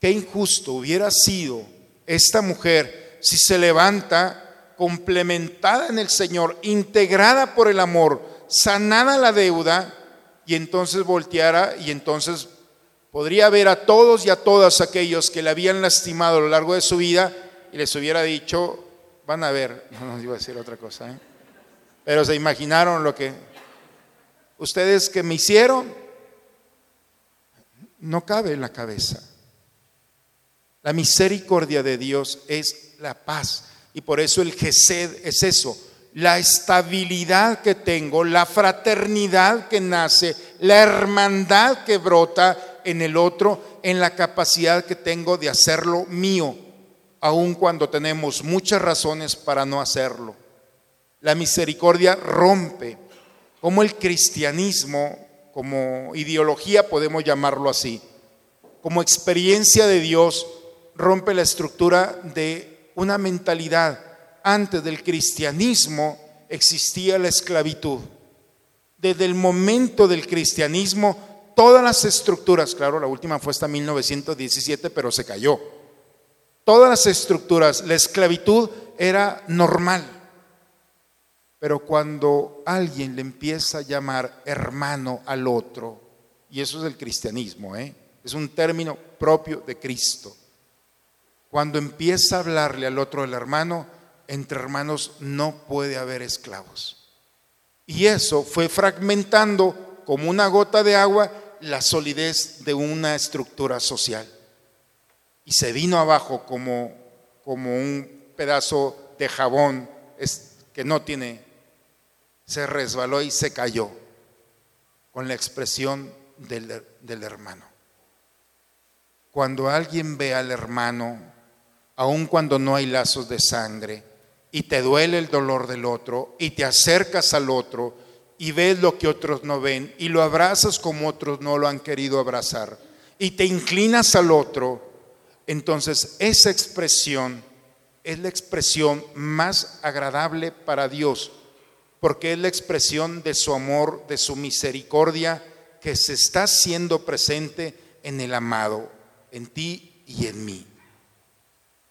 Qué injusto hubiera sido esta mujer si se levanta complementada en el Señor, integrada por el amor, sanada la deuda, y entonces volteara y entonces podría ver a todos y a todas aquellos que le habían lastimado a lo largo de su vida y les hubiera dicho, Van a ver, no nos iba a decir otra cosa, ¿eh? pero se imaginaron lo que ustedes que me hicieron, no cabe en la cabeza. La misericordia de Dios es la paz y por eso el Gesed es eso, la estabilidad que tengo, la fraternidad que nace, la hermandad que brota en el otro, en la capacidad que tengo de hacerlo mío aun cuando tenemos muchas razones para no hacerlo. La misericordia rompe, como el cristianismo, como ideología podemos llamarlo así, como experiencia de Dios, rompe la estructura de una mentalidad. Antes del cristianismo existía la esclavitud. Desde el momento del cristianismo, todas las estructuras, claro, la última fue hasta 1917, pero se cayó todas las estructuras, la esclavitud era normal. Pero cuando alguien le empieza a llamar hermano al otro, y eso es el cristianismo, ¿eh? es un término propio de Cristo, cuando empieza a hablarle al otro el hermano, entre hermanos no puede haber esclavos. Y eso fue fragmentando como una gota de agua la solidez de una estructura social y se vino abajo como, como un pedazo de jabón que no tiene, se resbaló y se cayó con la expresión del, del hermano. Cuando alguien ve al hermano, aun cuando no hay lazos de sangre, y te duele el dolor del otro, y te acercas al otro, y ves lo que otros no ven, y lo abrazas como otros no lo han querido abrazar, y te inclinas al otro, entonces, esa expresión es la expresión más agradable para Dios, porque es la expresión de su amor, de su misericordia, que se está haciendo presente en el amado, en ti y en mí.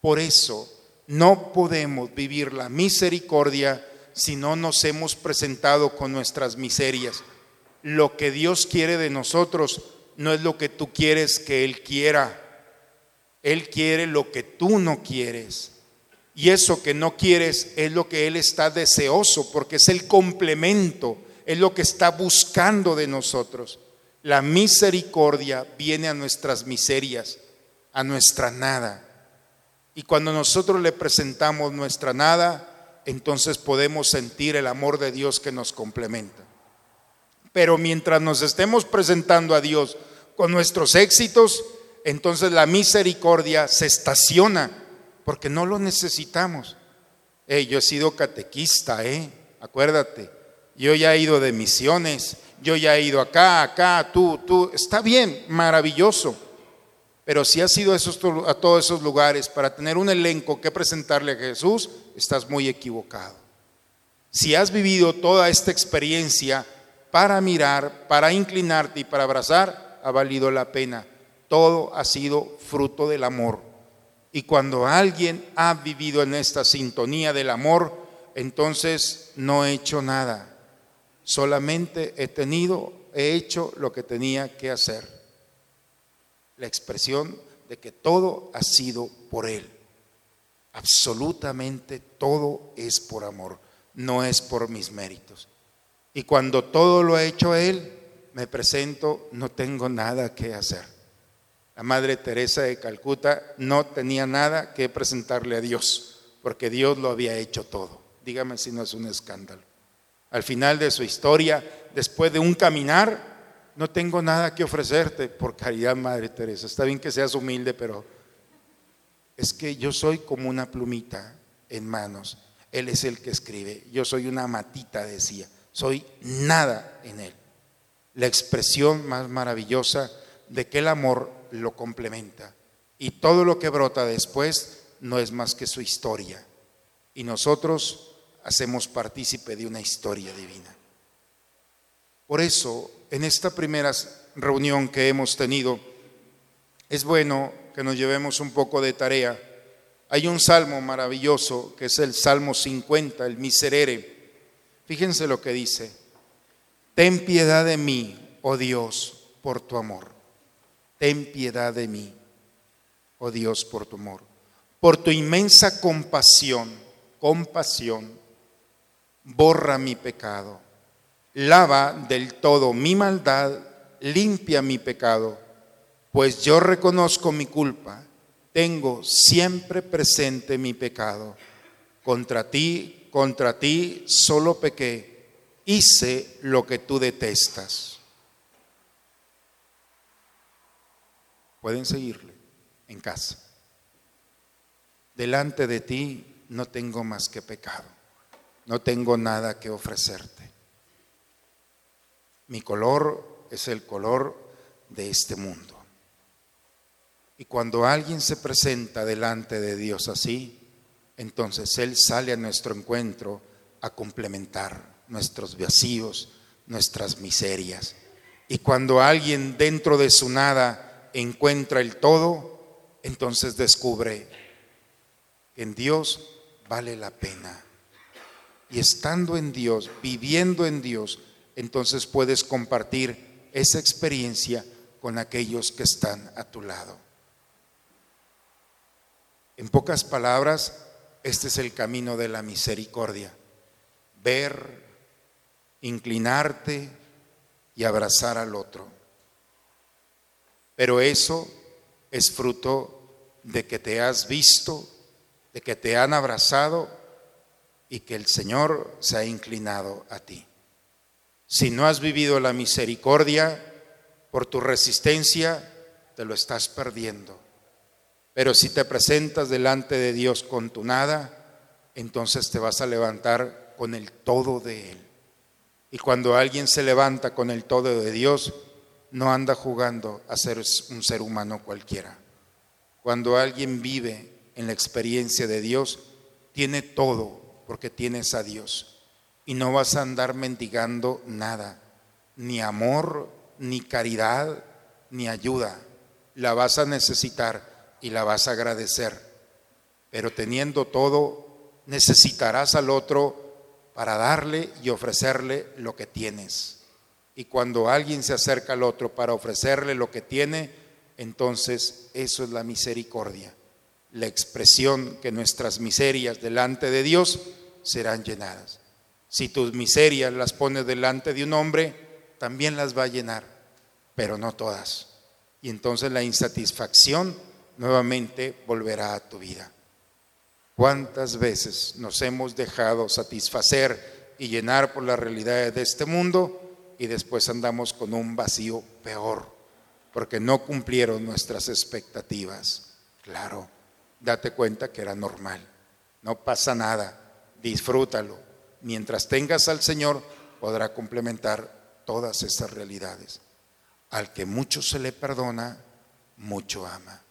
Por eso, no podemos vivir la misericordia si no nos hemos presentado con nuestras miserias. lo que Dios quiere de nosotros no es lo que tú quieres que Él quiera. Él quiere lo que tú no quieres. Y eso que no quieres es lo que Él está deseoso, porque es el complemento, es lo que está buscando de nosotros. La misericordia viene a nuestras miserias, a nuestra nada. Y cuando nosotros le presentamos nuestra nada, entonces podemos sentir el amor de Dios que nos complementa. Pero mientras nos estemos presentando a Dios con nuestros éxitos, entonces la misericordia se estaciona porque no lo necesitamos. yo he sido catequista, ¿eh? Acuérdate, yo ya he ido de misiones, yo ya he ido acá, acá, tú, tú. Está bien, maravilloso. Pero si has ido a, esos, a todos esos lugares para tener un elenco que presentarle a Jesús, estás muy equivocado. Si has vivido toda esta experiencia para mirar, para inclinarte y para abrazar, ha valido la pena. Todo ha sido fruto del amor. Y cuando alguien ha vivido en esta sintonía del amor, entonces no he hecho nada. Solamente he tenido, he hecho lo que tenía que hacer. La expresión de que todo ha sido por Él. Absolutamente todo es por amor, no es por mis méritos. Y cuando todo lo ha hecho Él, me presento, no tengo nada que hacer. La Madre Teresa de Calcuta no tenía nada que presentarle a Dios, porque Dios lo había hecho todo. Dígame si no es un escándalo. Al final de su historia, después de un caminar, no tengo nada que ofrecerte, por caridad, Madre Teresa. Está bien que seas humilde, pero es que yo soy como una plumita en manos. Él es el que escribe. Yo soy una matita, decía soy nada en Él. La expresión más maravillosa de que el amor lo complementa. Y todo lo que brota después no es más que su historia. Y nosotros hacemos partícipe de una historia divina. Por eso, en esta primera reunión que hemos tenido, es bueno que nos llevemos un poco de tarea. Hay un salmo maravilloso que es el Salmo 50, el Miserere Fíjense lo que dice. Ten piedad de mí, oh Dios, por tu amor. Ten piedad de mí, oh Dios, por tu amor. Por tu inmensa compasión, compasión, borra mi pecado. Lava del todo mi maldad, limpia mi pecado, pues yo reconozco mi culpa, tengo siempre presente mi pecado. Contra ti contra ti solo pequé, hice lo que tú detestas. Pueden seguirle en casa. Delante de ti no tengo más que pecado, no tengo nada que ofrecerte. Mi color es el color de este mundo. Y cuando alguien se presenta delante de Dios así, entonces Él sale a nuestro encuentro a complementar nuestros vacíos, nuestras miserias. Y cuando alguien dentro de su nada encuentra el todo, entonces descubre que en Dios vale la pena. Y estando en Dios, viviendo en Dios, entonces puedes compartir esa experiencia con aquellos que están a tu lado. En pocas palabras, este es el camino de la misericordia. Ver, inclinarte y abrazar al otro. Pero eso es fruto de que te has visto, de que te han abrazado y que el Señor se ha inclinado a ti. Si no has vivido la misericordia por tu resistencia, te lo estás perdiendo. Pero si te presentas delante de Dios con tu nada, entonces te vas a levantar con el todo de Él. Y cuando alguien se levanta con el todo de Dios, no anda jugando a ser un ser humano cualquiera. Cuando alguien vive en la experiencia de Dios, tiene todo porque tienes a Dios. Y no vas a andar mendigando nada, ni amor, ni caridad, ni ayuda. La vas a necesitar y la vas a agradecer. Pero teniendo todo, necesitarás al otro para darle y ofrecerle lo que tienes. Y cuando alguien se acerca al otro para ofrecerle lo que tiene, entonces eso es la misericordia, la expresión que nuestras miserias delante de Dios serán llenadas. Si tus miserias las pones delante de un hombre, también las va a llenar, pero no todas. Y entonces la insatisfacción nuevamente volverá a tu vida. ¿Cuántas veces nos hemos dejado satisfacer y llenar por las realidades de este mundo y después andamos con un vacío peor porque no cumplieron nuestras expectativas? Claro, date cuenta que era normal. No pasa nada, disfrútalo. Mientras tengas al Señor, podrá complementar todas esas realidades. Al que mucho se le perdona, mucho ama.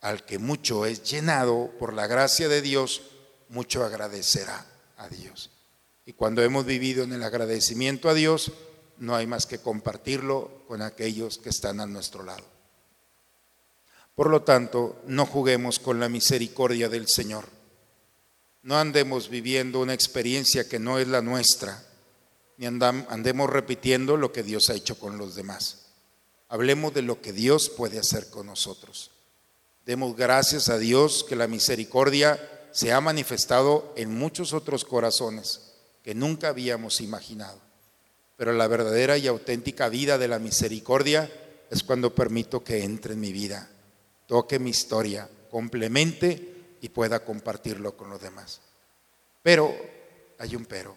Al que mucho es llenado por la gracia de Dios, mucho agradecerá a Dios. Y cuando hemos vivido en el agradecimiento a Dios, no hay más que compartirlo con aquellos que están a nuestro lado. Por lo tanto, no juguemos con la misericordia del Señor. No andemos viviendo una experiencia que no es la nuestra, ni andemos repitiendo lo que Dios ha hecho con los demás. Hablemos de lo que Dios puede hacer con nosotros. Demos gracias a Dios que la misericordia se ha manifestado en muchos otros corazones que nunca habíamos imaginado. Pero la verdadera y auténtica vida de la misericordia es cuando permito que entre en mi vida, toque mi historia, complemente y pueda compartirlo con los demás. Pero hay un pero.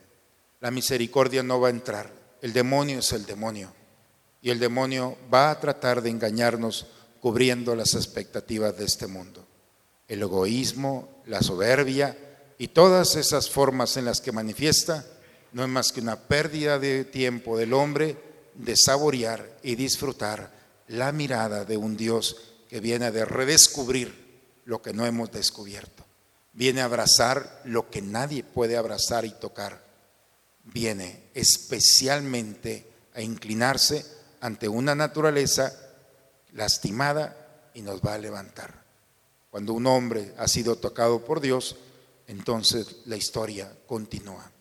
La misericordia no va a entrar. El demonio es el demonio. Y el demonio va a tratar de engañarnos cubriendo las expectativas de este mundo. El egoísmo, la soberbia y todas esas formas en las que manifiesta no es más que una pérdida de tiempo del hombre de saborear y disfrutar la mirada de un Dios que viene de redescubrir lo que no hemos descubierto. Viene a abrazar lo que nadie puede abrazar y tocar. Viene especialmente a inclinarse ante una naturaleza lastimada y nos va a levantar. Cuando un hombre ha sido tocado por Dios, entonces la historia continúa.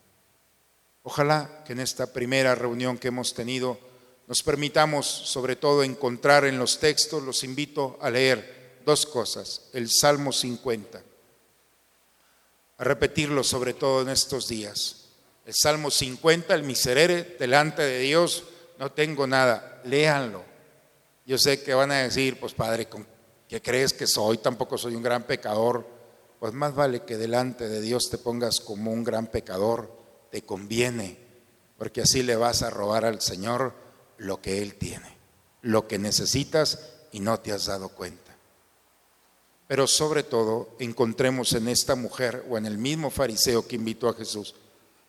Ojalá que en esta primera reunión que hemos tenido nos permitamos sobre todo encontrar en los textos, los invito a leer dos cosas, el Salmo 50, a repetirlo sobre todo en estos días. El Salmo 50, el miserere delante de Dios, no tengo nada, léanlo. Yo sé que van a decir, pues Padre, ¿qué crees que soy? Tampoco soy un gran pecador. Pues más vale que delante de Dios te pongas como un gran pecador te conviene, porque así le vas a robar al Señor lo que Él tiene, lo que necesitas y no te has dado cuenta. Pero sobre todo encontremos en esta mujer o en el mismo fariseo que invitó a Jesús,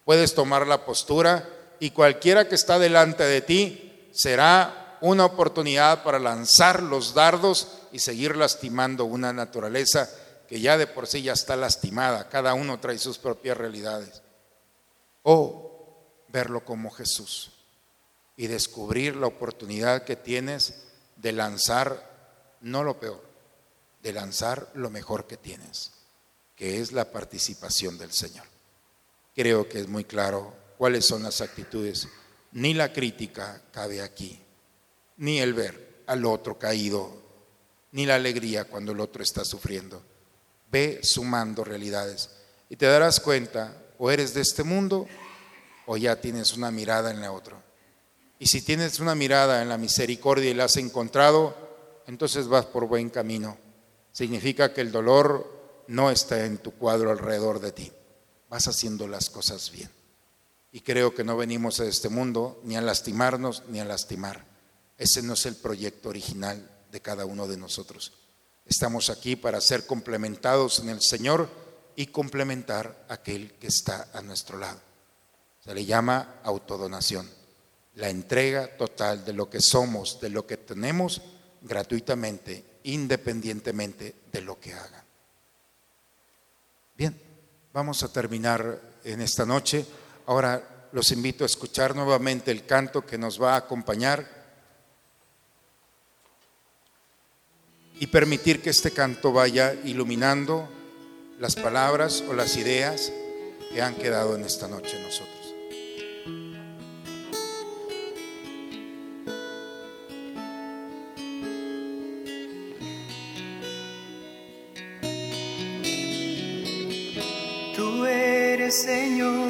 puedes tomar la postura y cualquiera que está delante de ti será una oportunidad para lanzar los dardos y seguir lastimando una naturaleza que ya de por sí ya está lastimada. Cada uno trae sus propias realidades o verlo como Jesús y descubrir la oportunidad que tienes de lanzar no lo peor, de lanzar lo mejor que tienes, que es la participación del Señor. Creo que es muy claro cuáles son las actitudes. Ni la crítica cabe aquí, ni el ver al otro caído, ni la alegría cuando el otro está sufriendo. Ve sumando realidades y te darás cuenta o eres de este mundo o ya tienes una mirada en la otra. Y si tienes una mirada en la misericordia y la has encontrado, entonces vas por buen camino. Significa que el dolor no está en tu cuadro alrededor de ti. Vas haciendo las cosas bien. Y creo que no venimos a este mundo ni a lastimarnos ni a lastimar. Ese no es el proyecto original de cada uno de nosotros. Estamos aquí para ser complementados en el Señor y complementar aquel que está a nuestro lado. Se le llama autodonación, la entrega total de lo que somos, de lo que tenemos gratuitamente, independientemente de lo que hagan. Bien, vamos a terminar en esta noche. Ahora los invito a escuchar nuevamente el canto que nos va a acompañar y permitir que este canto vaya iluminando las palabras o las ideas que han quedado en esta noche nosotros. Tú eres, Señor,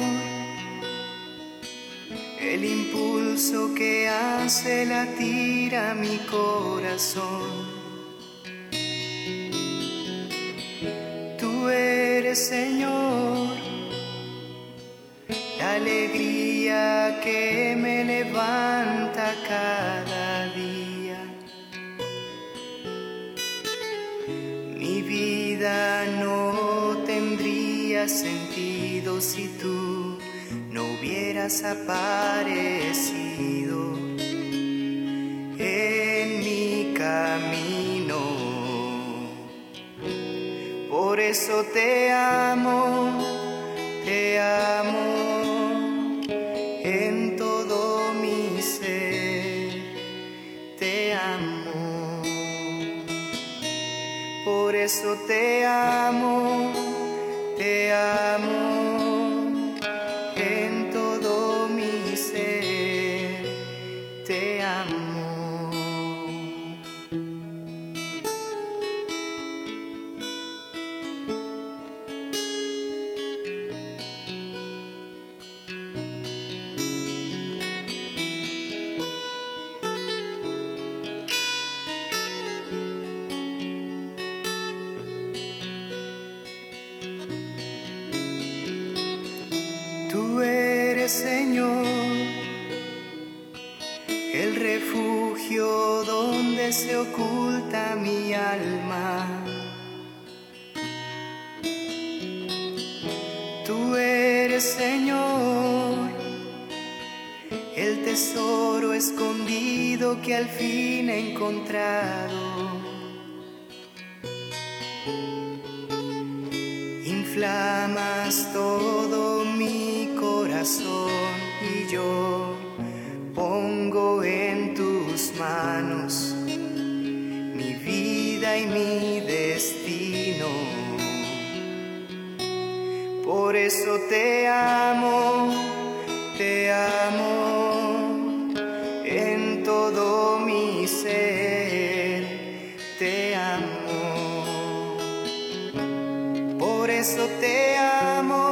el impulso que hace latir a mi corazón Señor, la alegría que me levanta cada día. Mi vida no tendría sentido si tú no hubieras aparecido eso te amo, te amo en todo mi ser, te amo. Por eso te amo, te amo tesoro escondido que al fin he encontrado. Inflamas todo mi corazón y yo pongo en tus manos mi vida y mi destino. Por eso te amo, Por eso te amo,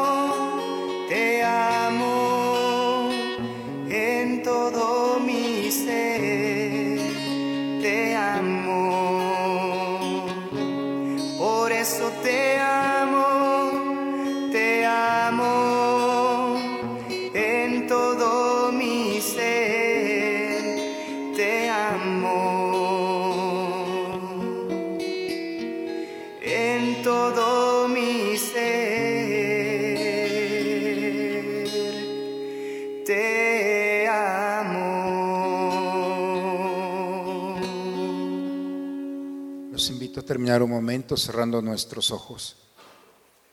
momento cerrando nuestros ojos.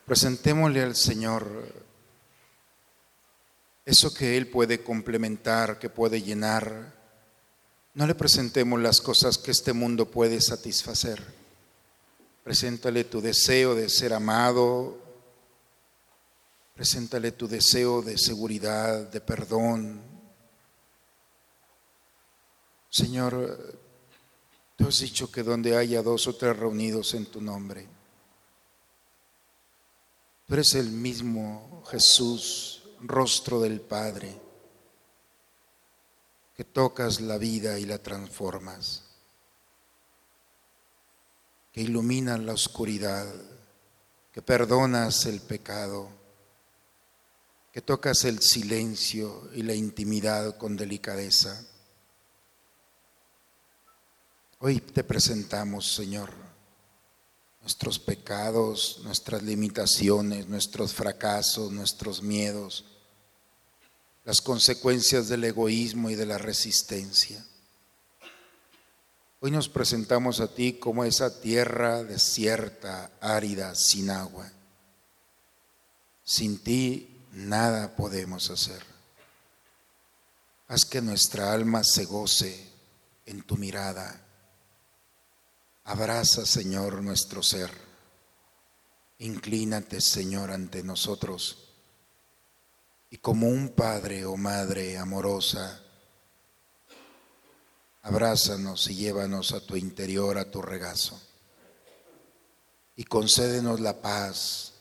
Presentémosle al Señor eso que Él puede complementar, que puede llenar. No le presentemos las cosas que este mundo puede satisfacer. Preséntale tu deseo de ser amado. Preséntale tu deseo de seguridad, de perdón. Señor, tú has dicho que donde haya dos o tres reunidos en tu nombre, tú eres el mismo Jesús, rostro del Padre, que tocas la vida y la transformas, que iluminas la oscuridad, que perdonas el pecado, que tocas el silencio y la intimidad con delicadeza. Hoy te presentamos, Señor, nuestros pecados, nuestras limitaciones, nuestros fracasos, nuestros miedos, las consecuencias del egoísmo y de la resistencia. Hoy nos presentamos a ti como esa tierra desierta, árida, sin agua. Sin ti nada podemos hacer. Haz que nuestra alma se goce en tu mirada. Abraza, Señor, nuestro ser. Inclínate, Señor, ante nosotros. Y como un padre o madre amorosa, abrázanos y llévanos a tu interior, a tu regazo. Y concédenos la paz,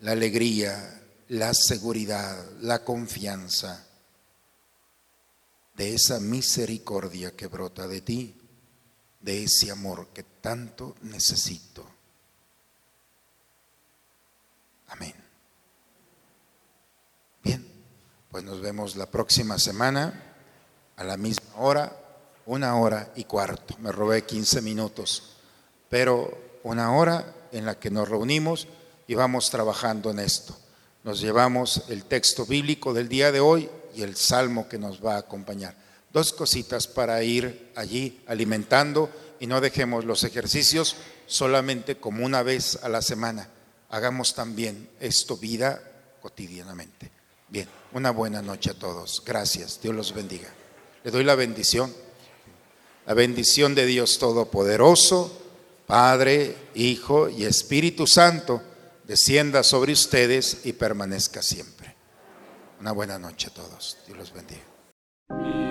la alegría, la seguridad, la confianza de esa misericordia que brota de ti, de ese amor que tanto necesito. Amén. Bien, pues nos vemos la próxima semana a la misma hora, una hora y cuarto. Me robé 15 minutos, pero una hora en la que nos reunimos y vamos trabajando en esto. Nos llevamos el texto bíblico del día de hoy y el salmo que nos va a acompañar. Dos cositas para ir allí alimentando y no dejemos los ejercicios solamente como una vez a la semana. Hagamos también esto vida cotidianamente. Bien, una buena noche a todos. Gracias. Dios los bendiga. Le doy la bendición. La bendición de Dios Todopoderoso, Padre, Hijo y Espíritu Santo, descienda sobre ustedes y permanezca siempre. Una buena noche a todos. Dios los bendiga.